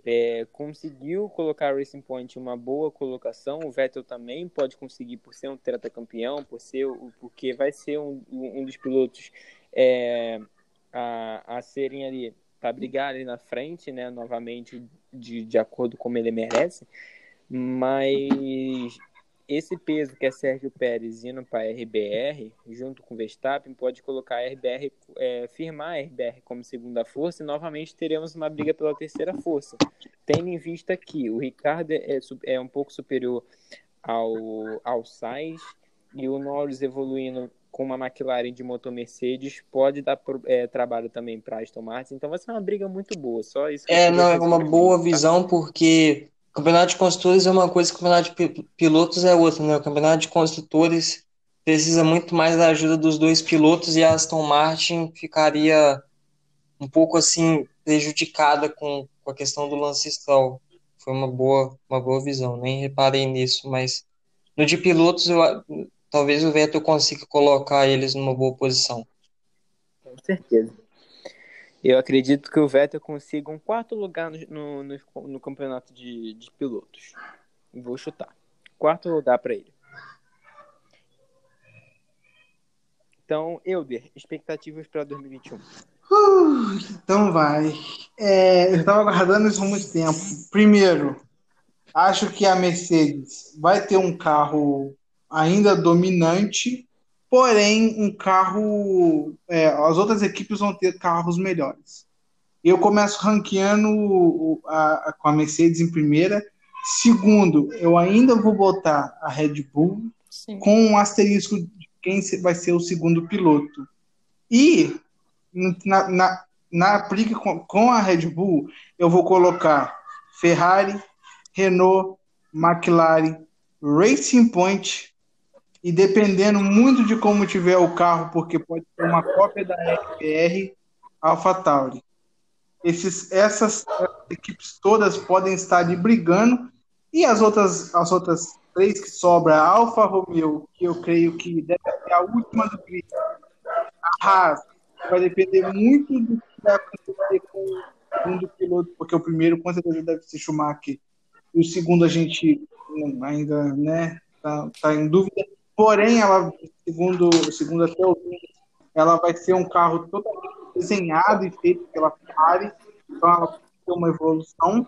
é, conseguiu colocar a Racing Point em uma boa colocação. O Vettel também pode conseguir por ser um tetracampeão, por ser o- porque vai ser um, um dos pilotos é, a, a serem ali para brigar ali na frente, né? Novamente de, de acordo com ele merece. Mas esse peso que é Sérgio Pérez indo para a RBR, junto com Verstappen, pode colocar a RBR, é, firmar a RBR como segunda força e novamente teremos uma briga pela terceira força. Tendo em vista que o Ricardo é, su- é um pouco superior ao, ao Sainz e o Norris evoluindo com uma McLaren de motor Mercedes pode dar é, trabalho também para Aston Martin. Então vai ser uma briga muito boa. Só isso. É, não, é uma boa tá? visão, porque campeonato de construtores é uma coisa, campeonato de pi- pilotos é outra, né? O campeonato de construtores precisa muito mais da ajuda dos dois pilotos e a Aston Martin ficaria um pouco assim prejudicada com, com a questão do Lance Stroll. Foi uma boa, uma boa visão, nem reparei nisso, mas no de pilotos eu, talvez o Vettel consiga colocar eles numa boa posição. Com certeza. Eu acredito que o Vettel consiga um quarto lugar no, no, no- campeonato de, de pilotos. Vou chutar. Quarto lugar para ele. Então, Euder, expectativas para 2021. Uh, então vai. É, eu estava aguardando isso há muito tempo. Primeiro, acho que a Mercedes vai ter um carro ainda dominante, porém um carro. é, as outras equipes vão ter carros melhores. Eu começo ranqueando a- a- com a Mercedes em primeira. Segundo, eu ainda vou botar a Red Bull Sim. com um asterisco de quem vai ser o segundo piloto. E na, na, na briga com, com a Red Bull, eu vou colocar Ferrari, Renault, McLaren, Racing Point, e dependendo muito de como tiver o carro, porque pode ser uma cópia da RBR, AlphaTauri. Esses, essas, equipes todas podem estar ali brigando, e as outras, as outras três que sobra, a Alfa Romeo, que eu creio que deve ser a última do grid, a Haas, vai depender muito do que vai acontecer com o segundo piloto, porque o primeiro com certeza deve ser Schumacher, e o segundo a gente hum, ainda né, tá, tá em dúvida. Porém, ela, segundo, segundo até o ela vai ser um carro totalmente desenhado e feito pela Ferrari, então ela vai ter uma evolução.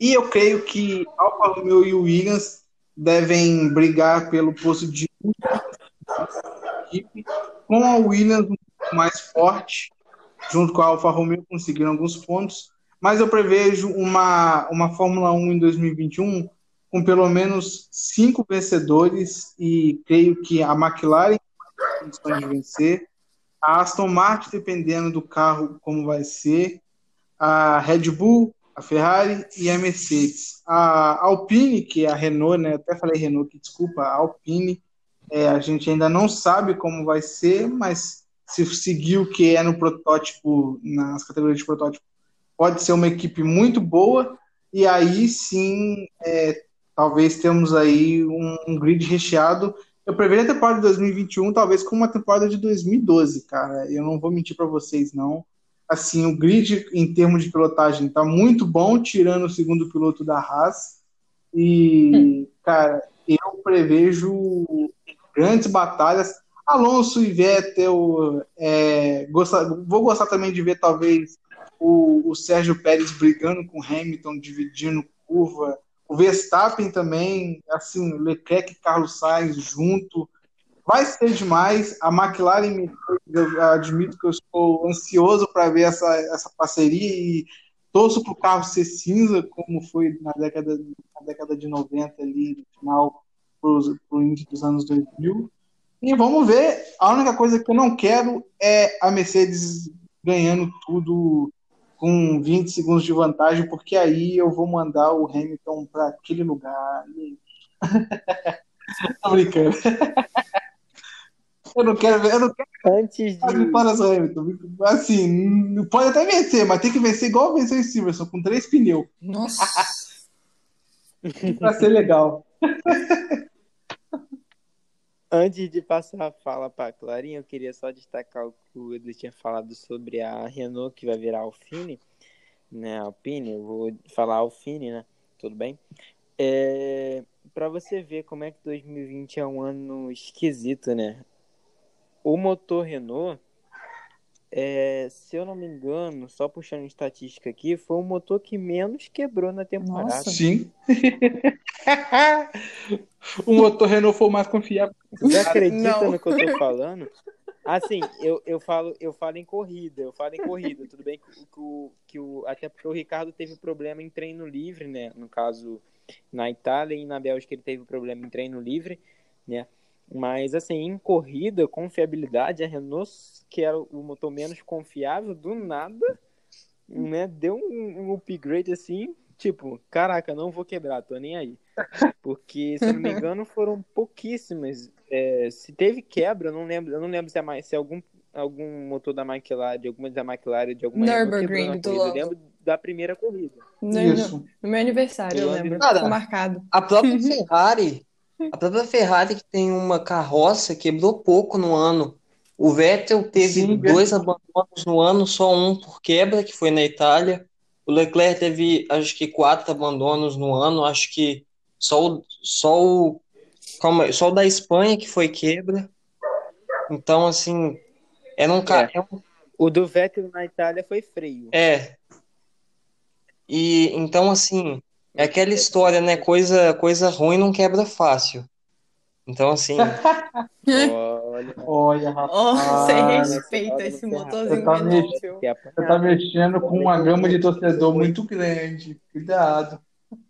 E eu creio que Alfa Romeo e Williams devem brigar pelo posto de equipe, com a Williams mais forte, junto com a Alfa Romeo conseguiram alguns pontos, mas eu prevejo uma, uma Fórmula 1 em 2021 com pelo menos cinco vencedores e creio que a McLaren tem condições de vencer, a Aston Martin, dependendo do carro como vai ser, a Red Bull, a Ferrari e a Mercedes. A Alpine, que é a Renault, né? Até falei Renault, que desculpa, a Alpine, é, a gente ainda não sabe como vai ser, mas se seguir o que é no protótipo, nas categorias de protótipo, pode ser uma equipe muito boa, e aí sim, é, talvez temos aí um, um grid recheado. Eu prevejo a temporada de 2021, talvez com uma temporada de 2012, cara. Eu não vou mentir para vocês, não. Assim, o grid em termos de pilotagem tá muito bom, tirando o segundo piloto da Haas. E, cara, eu prevejo grandes batalhas. Alonso e Vettel, é, gostar, vou gostar também de ver talvez o, o Sérgio Pérez brigando com Hamilton, dividindo curva. O Verstappen também, assim, Leclerc e Carlos Sainz junto. Vai ser demais. A McLaren, eu admito que eu estou ansioso para ver essa, essa parceria e torço para o carro ser cinza, como foi na década, na década de 90, ali, no final, para o início dos anos 2000. E vamos ver. A única coisa que eu não quero é a Mercedes ganhando tudo com 20 segundos de vantagem, porque aí eu vou mandar o Hamilton para aquele lugar. <laughs> Tô brincando. Eu não quero ver. Eu não quero Antes de. vitórias do Hamilton. Assim, pode até vencer, mas tem que vencer igual venceu o Silverson, com três pneus. Nossa. <laughs> Pra ser legal. Antes de passar a fala para Clarinha, eu queria só destacar o que o Edu tinha falado sobre a Renault que vai virar Alpine, né? Alpine, eu vou falar Alpine, né? Tudo bem? É, para você ver como é que 2020 é um ano esquisito, né? O motor Renault, é, se eu não me engano, só puxando estatística aqui, foi o motor que menos quebrou na temporada. Nossa. Sim. <laughs> o motor Renault foi o mais confiável. Você acredita Não. no que eu tô <laughs> falando? Assim, eu, eu, falo, eu falo em corrida, eu falo em corrida. Tudo bem que, o- que, o, que o. Até porque o Ricardo teve problema em treino livre, né? No caso, na Itália e na Bélgica ele teve problema em treino livre, né? Mas assim, em corrida, confiabilidade, a Renault, que era o motor menos confiável, do nada, né? Deu um, um upgrade assim, tipo, caraca, não vou quebrar, tô nem aí. Porque, se não me <laughs> engano, foram pouquíssimas. É, se teve quebra, eu não lembro, eu não lembro se, é mais, se algum, algum motor da McLaren, de alguma da McLaren, de alguma Nürburgring, do. Eu lembro da primeira corrida. No, Isso. no- no meu aniversário, eu Eu lembro. Ficou marcado. A própria <laughs> Ferrari, a própria Ferrari que tem uma carroça quebrou pouco no ano. O Vettel teve Sim, dois abandonos no ano, só um por quebra, que foi na Itália. O Leclerc teve, acho que, quatro abandonos no ano. Acho que só o, só o, calma só o da Espanha que foi quebra. Então, assim, era um cara. É, um- O do Vettel na Itália foi freio. é. E então, assim, é aquela história, né? Coisa, coisa ruim não quebra fácil. Então, assim. <laughs> Olha, Olha, rapaz. você respeita esse motorzinho você tá Renault, mexendo. é Você tá mexendo com uma gama de torcedor muito grande. Cuidado.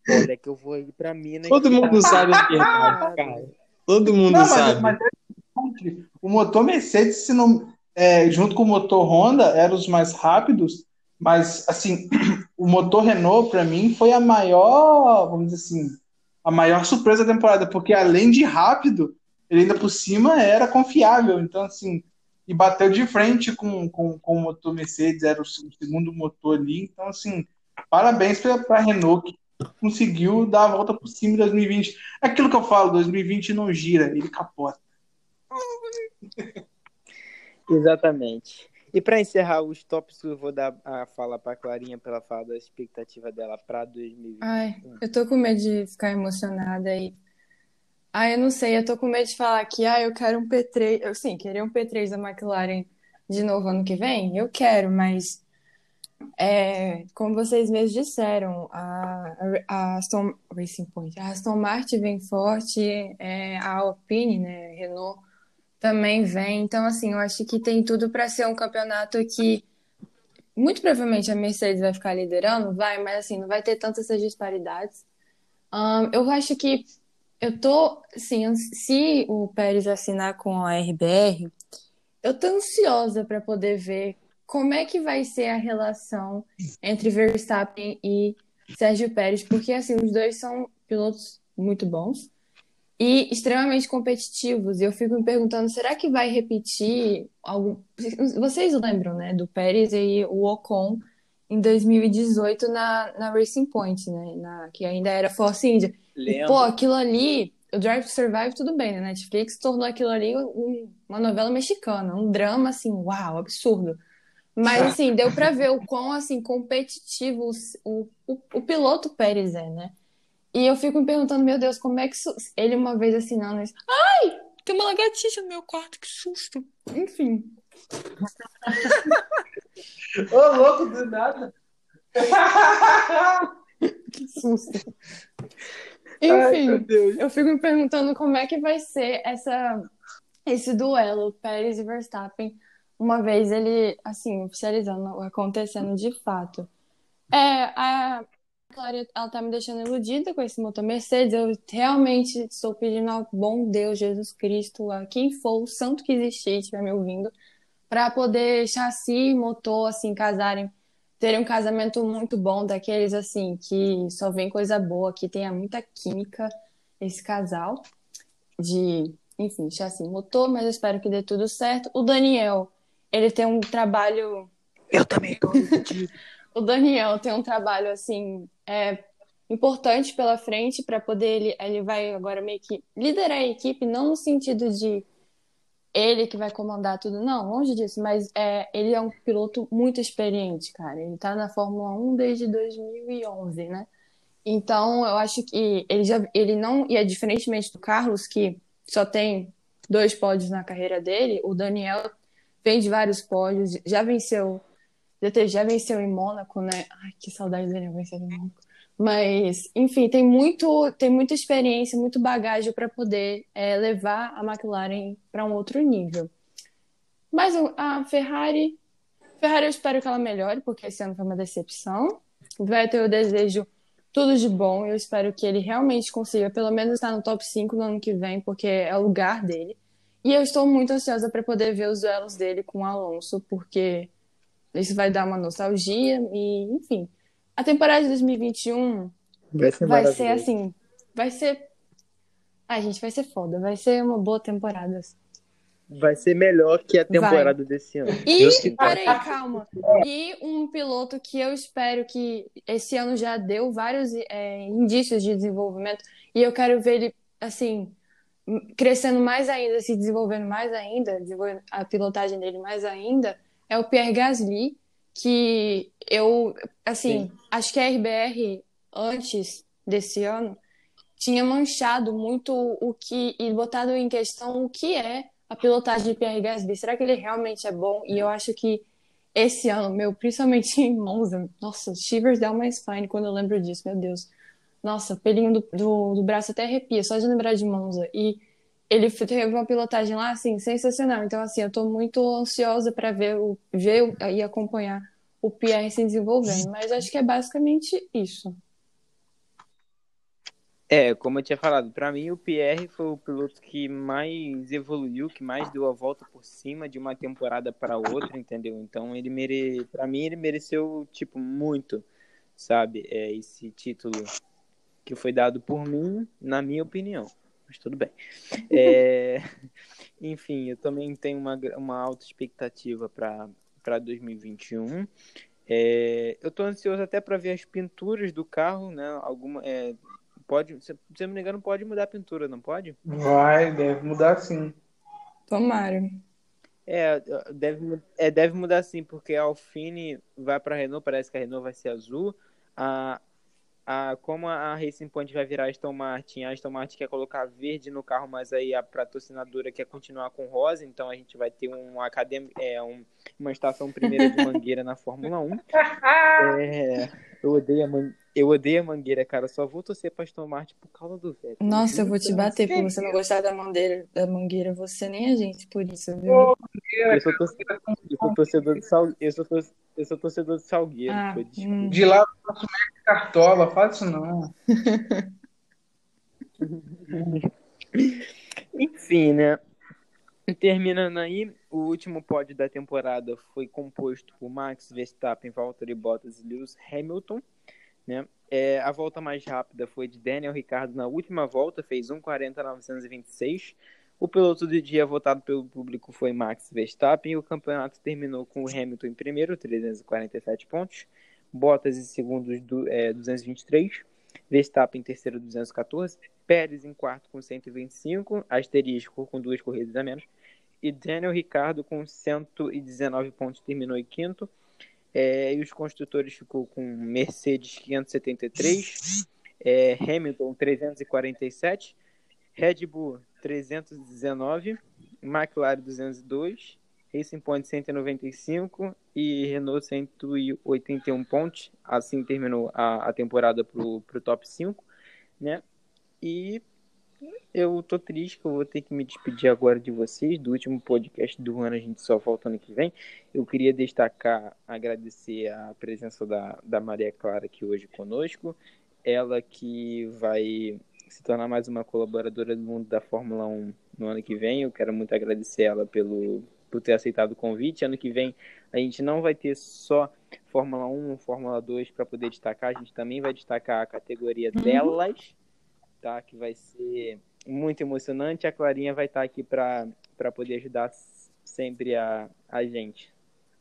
Olha que eu vou ir pra Minas. Todo mundo sabe a verdade, cara. Todo mundo Não, mas, sabe. mas é o motor Mercedes, se não, é, junto com o motor Honda, eram os mais rápidos, mas assim, o motor Renault, para mim, foi a maior, vamos dizer assim, a maior surpresa da temporada, porque além de rápido, ele ainda por cima era confiável. Então, assim, e bateu de frente com, com, com o motor Mercedes, era o segundo motor ali. Então, assim, parabéns para a Renault que conseguiu dar a volta por cima em 2020. É aquilo que eu falo, 2020 não gira, ele capota. Exatamente. E para encerrar os tópicos, eu vou dar a fala para Clarinha para ela falar da expectativa dela para 2020. Ai, eu tô com medo de ficar emocionada aí. Ai, eu não sei, eu tô com medo de falar que, ah, eu quero um P3. Eu, sim, querer um P3 da McLaren de novo ano que vem? Eu quero, mas é, como vocês mesmos disseram, a, a Aston Racing Point, a Aston Martin vem forte, é, a Alpine, né, Renault também vem. Então, assim, eu acho que tem tudo para ser um campeonato que muito provavelmente a Mercedes vai ficar liderando, vai, mas assim, não vai ter tantas essas disparidades. Ahn, eu acho que eu tô, assim, se o Pérez assinar com a RBR, eu tô ansiosa para poder ver como é que vai ser a relação entre Verstappen e Sérgio Pérez, porque assim, os dois são pilotos muito bons e extremamente competitivos. E eu fico me perguntando, será que vai repetir algum. Vocês lembram, né, do Pérez e o Ocon em 2018 na, na Racing Point, né? Na, que ainda era Force India. E, pô, aquilo ali, o Drive to Survive, tudo bem, né? Netflix tornou aquilo ali um- uma novela mexicana, um drama, assim, uau, absurdo. Mas, assim, deu pra ver o quão, assim, competitivo o, o, o piloto Pérez é, né? E eu fico me perguntando, meu Deus, como é que isso... ele uma vez assinando isso, ai, tem uma lagartixa no meu quarto, que susto. Enfim, Ô, louco, do nada. <laughs> que susto. Ai, Enfim, Deus. eu fico me perguntando como é que vai ser essa, esse duelo Pérez e Verstappen, uma vez ele, assim, oficializando, acontecendo de fato. É, a Clara, ela tá me deixando iludida com esse motor Mercedes. Eu realmente estou pedindo ao bom Deus, Jesus Cristo, a quem for, o santo que existir, e estiver me ouvindo, para poder chassi e motor, assim, casarem, terem um casamento muito bom, daqueles, assim, que só vem coisa boa, que tenha muita química, esse casal, de, enfim, chassi e motor, mas eu espero que dê tudo certo. O Daniel, ele tem um trabalho Eu também <laughs> o Daniel tem um trabalho assim, é, importante pela frente para poder ele, ele vai agora meio que liderar a equipe, não no sentido de ele que vai comandar tudo, não, longe disso, mas é, ele é um piloto muito experiente, cara. Ele tá na Fórmula 1 desde 2011, né? Então, eu acho que ele já ele não e é diferentemente do Carlos que só tem dois pódios na carreira dele, o Daniel vem de vários pódios, já venceu teve, já venceu em Mônaco, né? Ai, que saudade dele vencer em Mônaco. Mas, enfim, tem muito, tem muita experiência, muito bagagem para poder é, levar a McLaren para um outro nível. Mas a Ferrari, Ferrari eu espero que ela melhore, porque esse ano foi uma decepção. Vai ter o desejo tudo de bom. Eu espero que ele realmente consiga, pelo menos, estar no top 5 no ano que vem, porque é o lugar dele. E eu estou muito ansiosa para poder ver os duelos dele com o Alonso, porque isso vai dar uma nostalgia e, enfim. A temporada de 2021 vai ser, vai ser assim, vai ser Ai, gente, vai ser foda, vai ser uma boa temporada. Vai ser melhor que a temporada vai. desse ano. E, peraí, calma. E um piloto que eu espero que esse ano já deu vários é, indícios de desenvolvimento e eu quero ver ele, assim, crescendo mais ainda, se desenvolvendo mais ainda, desenvolvendo a pilotagem dele mais ainda, é o Pierre Gasly, que eu, assim, Sim. acho que a RBR, antes desse ano, tinha manchado muito o que, e botado em questão o que é a pilotagem de Pierre Gasly. Será que ele realmente é bom? E eu acho que esse ano, meu, principalmente em Monza, nossa, shivers down my spine quando eu lembro disso, meu Deus. Nossa, pelinho do, do, do braço até arrepia, só de lembrar de Monza. E ele teve uma pilotagem lá, assim, sensacional. Então, assim, eu tô muito ansiosa para ver, o, ver e acompanhar o Pierre se desenvolvendo. Mas acho que é basicamente isso. É, como eu tinha falado, para mim o Pierre foi o piloto que mais evoluiu, que mais deu a volta por cima de uma temporada para outra, entendeu? Então ele mere... para mim ele mereceu tipo muito, sabe? É esse título que foi dado por mim, na minha opinião mas tudo bem. É, <laughs> enfim, eu também tenho uma, uma alta expectativa para 2021. É, eu estou ansioso até para ver as pinturas do carro, né? Alguma, é, pode, se, se eu não me engano, pode mudar a pintura, não pode? Vai, deve mudar sim. Tomara. É, deve, é, deve mudar sim, porque a Alfine vai para a Renault, parece que a Renault vai ser azul. A, a, como a Racing Point vai virar Aston Martin, a Aston Martin quer colocar verde no carro, mas aí a patrocinadora quer continuar com rosa, então a gente vai ter um academ é, um, uma estação primeira de <laughs> mangueira na Fórmula 1. <laughs> É, eu odeio a man... eu odeio a mangueira, cara. Só vou torcer pra Aston Martin por causa do velho. Nossa, eu vou te bater por você não gostar da mangueira, da mangueira. Você nem a gente por isso, viu? Eu sou, torcedor, eu sou torcedor de Sal... eu sou, eu sou torcedor de Salgueiro. Ah, hum. De lá eu faço cartola, faz isso não. <laughs> Enfim, né? Terminando aí, o último pódio da temporada foi composto por Max Verstappen, Valtteri Bottas e Lewis Hamilton. Né? É, a volta mais rápida foi de Daniel Ricciardo na última volta, fez 1,40,926. O piloto do dia votado pelo público foi Max Verstappen o campeonato terminou com o Hamilton em primeiro, 347 pontos, Bottas em segundo, é, 223, Verstappen em terceiro, 214, Pérez em quarto com 125, asterisco com duas corridas a menos, e Daniel Ricardo com 119 pontos terminou em quinto. É, e os construtores ficou com Mercedes 573, é, Hamilton 347, Red Bull 319, McLaren 202, Racing Point 195 e Renault 181 pontos. Assim terminou a, a temporada para o top 5, né? E eu tô triste que eu vou ter que me despedir agora de vocês, do último podcast do ano, a gente só volta ano que vem. Eu queria destacar, agradecer a presença da, da Maria Clara aqui hoje conosco. Ela que vai se tornar mais uma colaboradora do mundo da Fórmula 1 no ano que vem. Eu quero muito agradecer ela pelo, por ter aceitado o convite. Ano que vem a gente não vai ter só Fórmula 1, Fórmula 2 para poder destacar, a gente também vai destacar a categoria uhum. Tá? Que vai ser muito emocionante. A Clarinha vai estar aqui para poder ajudar sempre a, a gente.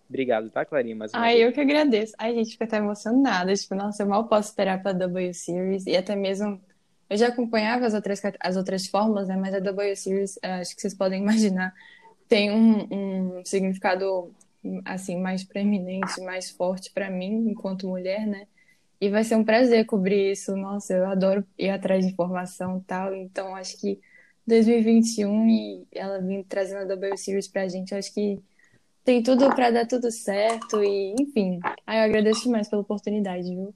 Obrigado, tá, Clarinha? Mais uma Ai, vez. eu que agradeço. Ai, gente, fico até emocionada. Tipo, nossa, eu mal posso esperar pra W Series. E até mesmo. Eu já acompanhava as outras, as outras fórmulas, né? Mas a W Series, eh, acho que vocês podem <laughs> imaginar, tem um, um significado, assim, mais preeminente, mais forte pra mim, enquanto mulher, né? E vai ser um prazer cobrir isso. Nossa, eu adoro ir atrás de informação e tal. Então, acho que 2021 e ela vir trazendo a W Series pra gente, acho que tem tudo pra dar tudo certo. E, enfim, ai, eu agradeço demais pela oportunidade, viu?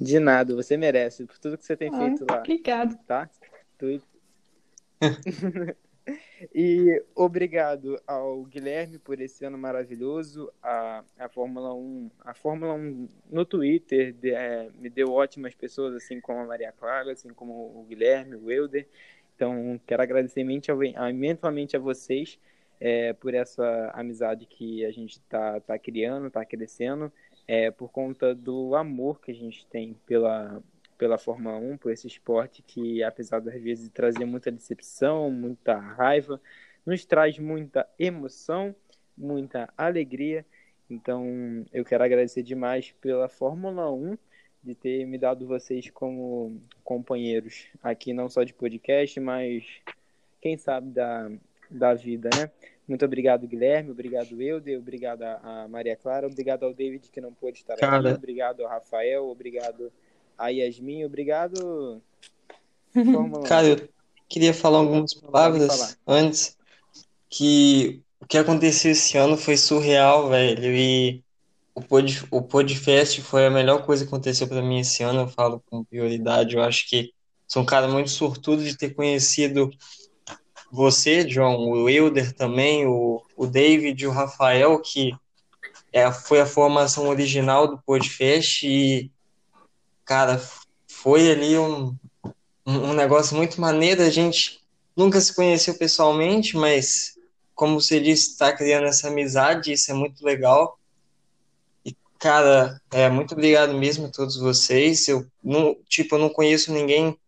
De nada, você merece por tudo que você tem Ai, feito lá. Obrigado. tá? Tu... <laughs> e obrigado ao Guilherme por esse ano maravilhoso. A, a Fórmula 1, a Fórmula 1 no Twitter de- é, me deu ótimas pessoas, assim como a Maria Clara, assim como o Guilherme, o Euder. Então, quero agradecer imensamente a vocês é, por essa amizade que a gente está tá criando, está crescendo, é, por conta do amor que a gente tem pela, pela Fórmula 1, por esse esporte que, apesar das vezes trazer muita decepção, muita raiva, nos traz muita emoção, muita alegria. Então, eu quero agradecer demais pela Fórmula 1 de ter me dado vocês como companheiros aqui, não só de podcast, mas quem sabe da, da vida, né? Muito obrigado, Guilherme. Obrigado, Euder. Obrigado a, a Maria Clara. Obrigado ao David, que não pôde estar Cara. aqui. Obrigado ao Rafael. Obrigado a Yasmin. Obrigado, <laughs> Fórmula 1. Cara, eu queria falar algumas palavras falar. antes, que o que aconteceu esse ano foi surreal, velho, e o Pod, o Podfest foi a melhor coisa que aconteceu pra mim esse ano, eu falo com prioridade, eu acho que sou um cara muito sortudo de ter conhecido você, John, o Wilder também, o, o David, o Rafael, que é, foi a formação original do Podfest e, cara, foi ali um, um negócio muito maneiro. A gente nunca se conheceu pessoalmente, mas, como você disse, está criando essa amizade, isso é muito legal. E, cara, é, muito obrigado mesmo a todos vocês. Eu não, tipo, eu não conheço ninguém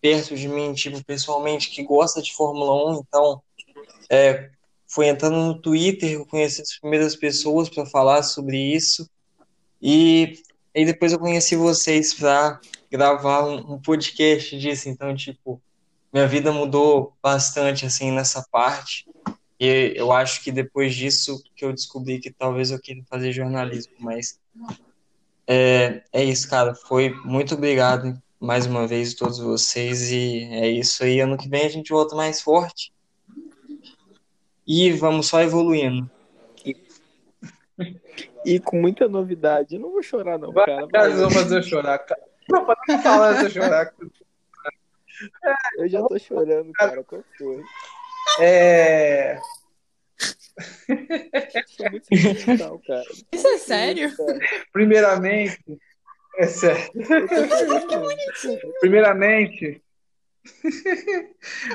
perto de mim, tipo, pessoalmente, que gosta de Fórmula 1, então, é, foi entrando no Twitter, conheci as primeiras pessoas para falar sobre isso. E aí depois eu conheci vocês para gravar um, um podcast disso, então, tipo, minha vida mudou bastante, assim, nessa parte. E eu acho que depois disso que eu descobri que talvez eu queira fazer jornalismo, mas é, é isso, cara. Foi muito obrigado mais uma vez a todos vocês e é isso aí. Ano que vem a gente volta mais forte e vamos só evoluindo. E com muita novidade. Eu não vou chorar, não, Vai, cara. cara, vocês vão fazer eu chorar. cara. Não, pode não falar de eu chorar. Eu já tô chorando, cara. Qual foi? É. Sou muito sentimental, cara. Isso é sério? Primeiramente, é sério. Primeiramente,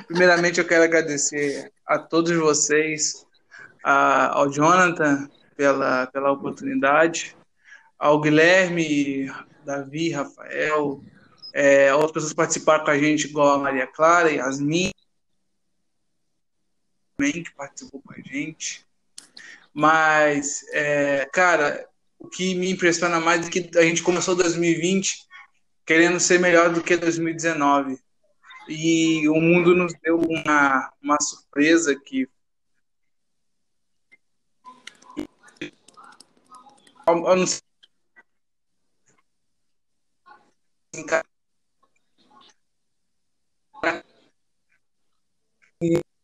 primeiramente eu quero agradecer a todos vocês, a- ao Jonathan pela, pela oportunidade, ao Guilherme, Davi, Rafael, é, outras pessoas participaram com a gente, igual a Maria Clara, Yasmin, também, que participou com a gente. Mas, é, cara, o que me impressiona mais é que a gente começou 2020 querendo ser melhor do que 2019. E o mundo nos deu uma, uma surpresa que. Eu não.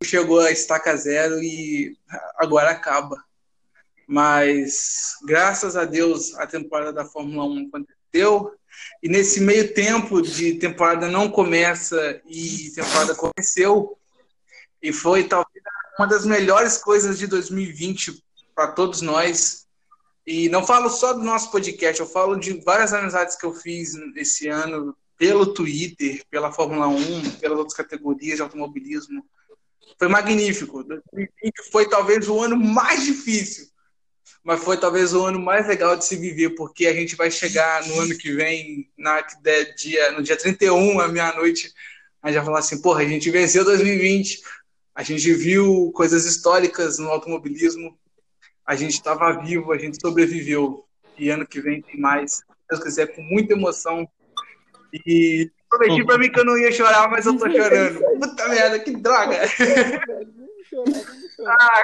Chegou a estaca zero e agora acaba. Mas graças a Deus a temporada da Fórmula 1 aconteceu. E nesse meio tempo de temporada não começa e temporada aconteceu. E foi talvez uma das melhores coisas de 2020 para todos nós. E não falo só do nosso podcast, eu falo de várias amizades que eu fiz esse ano pelo Twitter, pela Fórmula 1, pelas outras categorias de automobilismo. Foi magnífico. 2020 foi talvez o ano mais difícil mas foi talvez o ano mais legal de se viver, porque a gente vai chegar no ano que vem, na, dia, no dia 31, à meia-noite, a gente vai falar assim, porra, a gente venceu 2020, A gente viu coisas históricas no automobilismo. A gente estava vivo, a gente sobreviveu. E ano que vem tem mais. Se Deus quiser, com muita emoção. E prometi pra mim que eu não ia chorar, mas eu tô chorando. <laughs> Puta merda, que droga! Ah,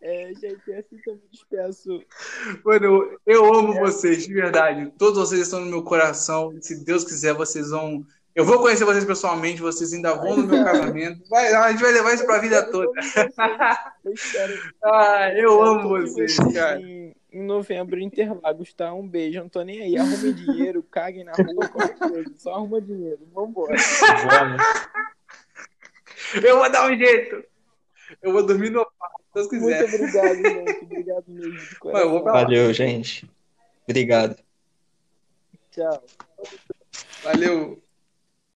É, gente, é assim que eu me despeço. Mano, eu amo vocês, de verdade. Todos vocês estão no meu coração. Se Deus quiser, vocês vão. Eu vou conhecer vocês pessoalmente, vocês ainda vão no meu <laughs> casamento. Vai, a gente vai levar isso pra vida toda. Eu espero. Ah, eu amo vocês, cara. Em, em novembro, em Interlagos, tá? Um beijo. Não tô nem aí. Arrume dinheiro, <laughs> caguem na rua, qualquer coisa. Só arruma dinheiro. Vambora. <laughs> Eu vou dar um jeito. Eu vou dormir no quarto, se Deus quiser. Muito obrigado, gente. Obrigado mesmo. Mas eu vou pra lá. Valeu, gente. Obrigado. Tchau. Valeu.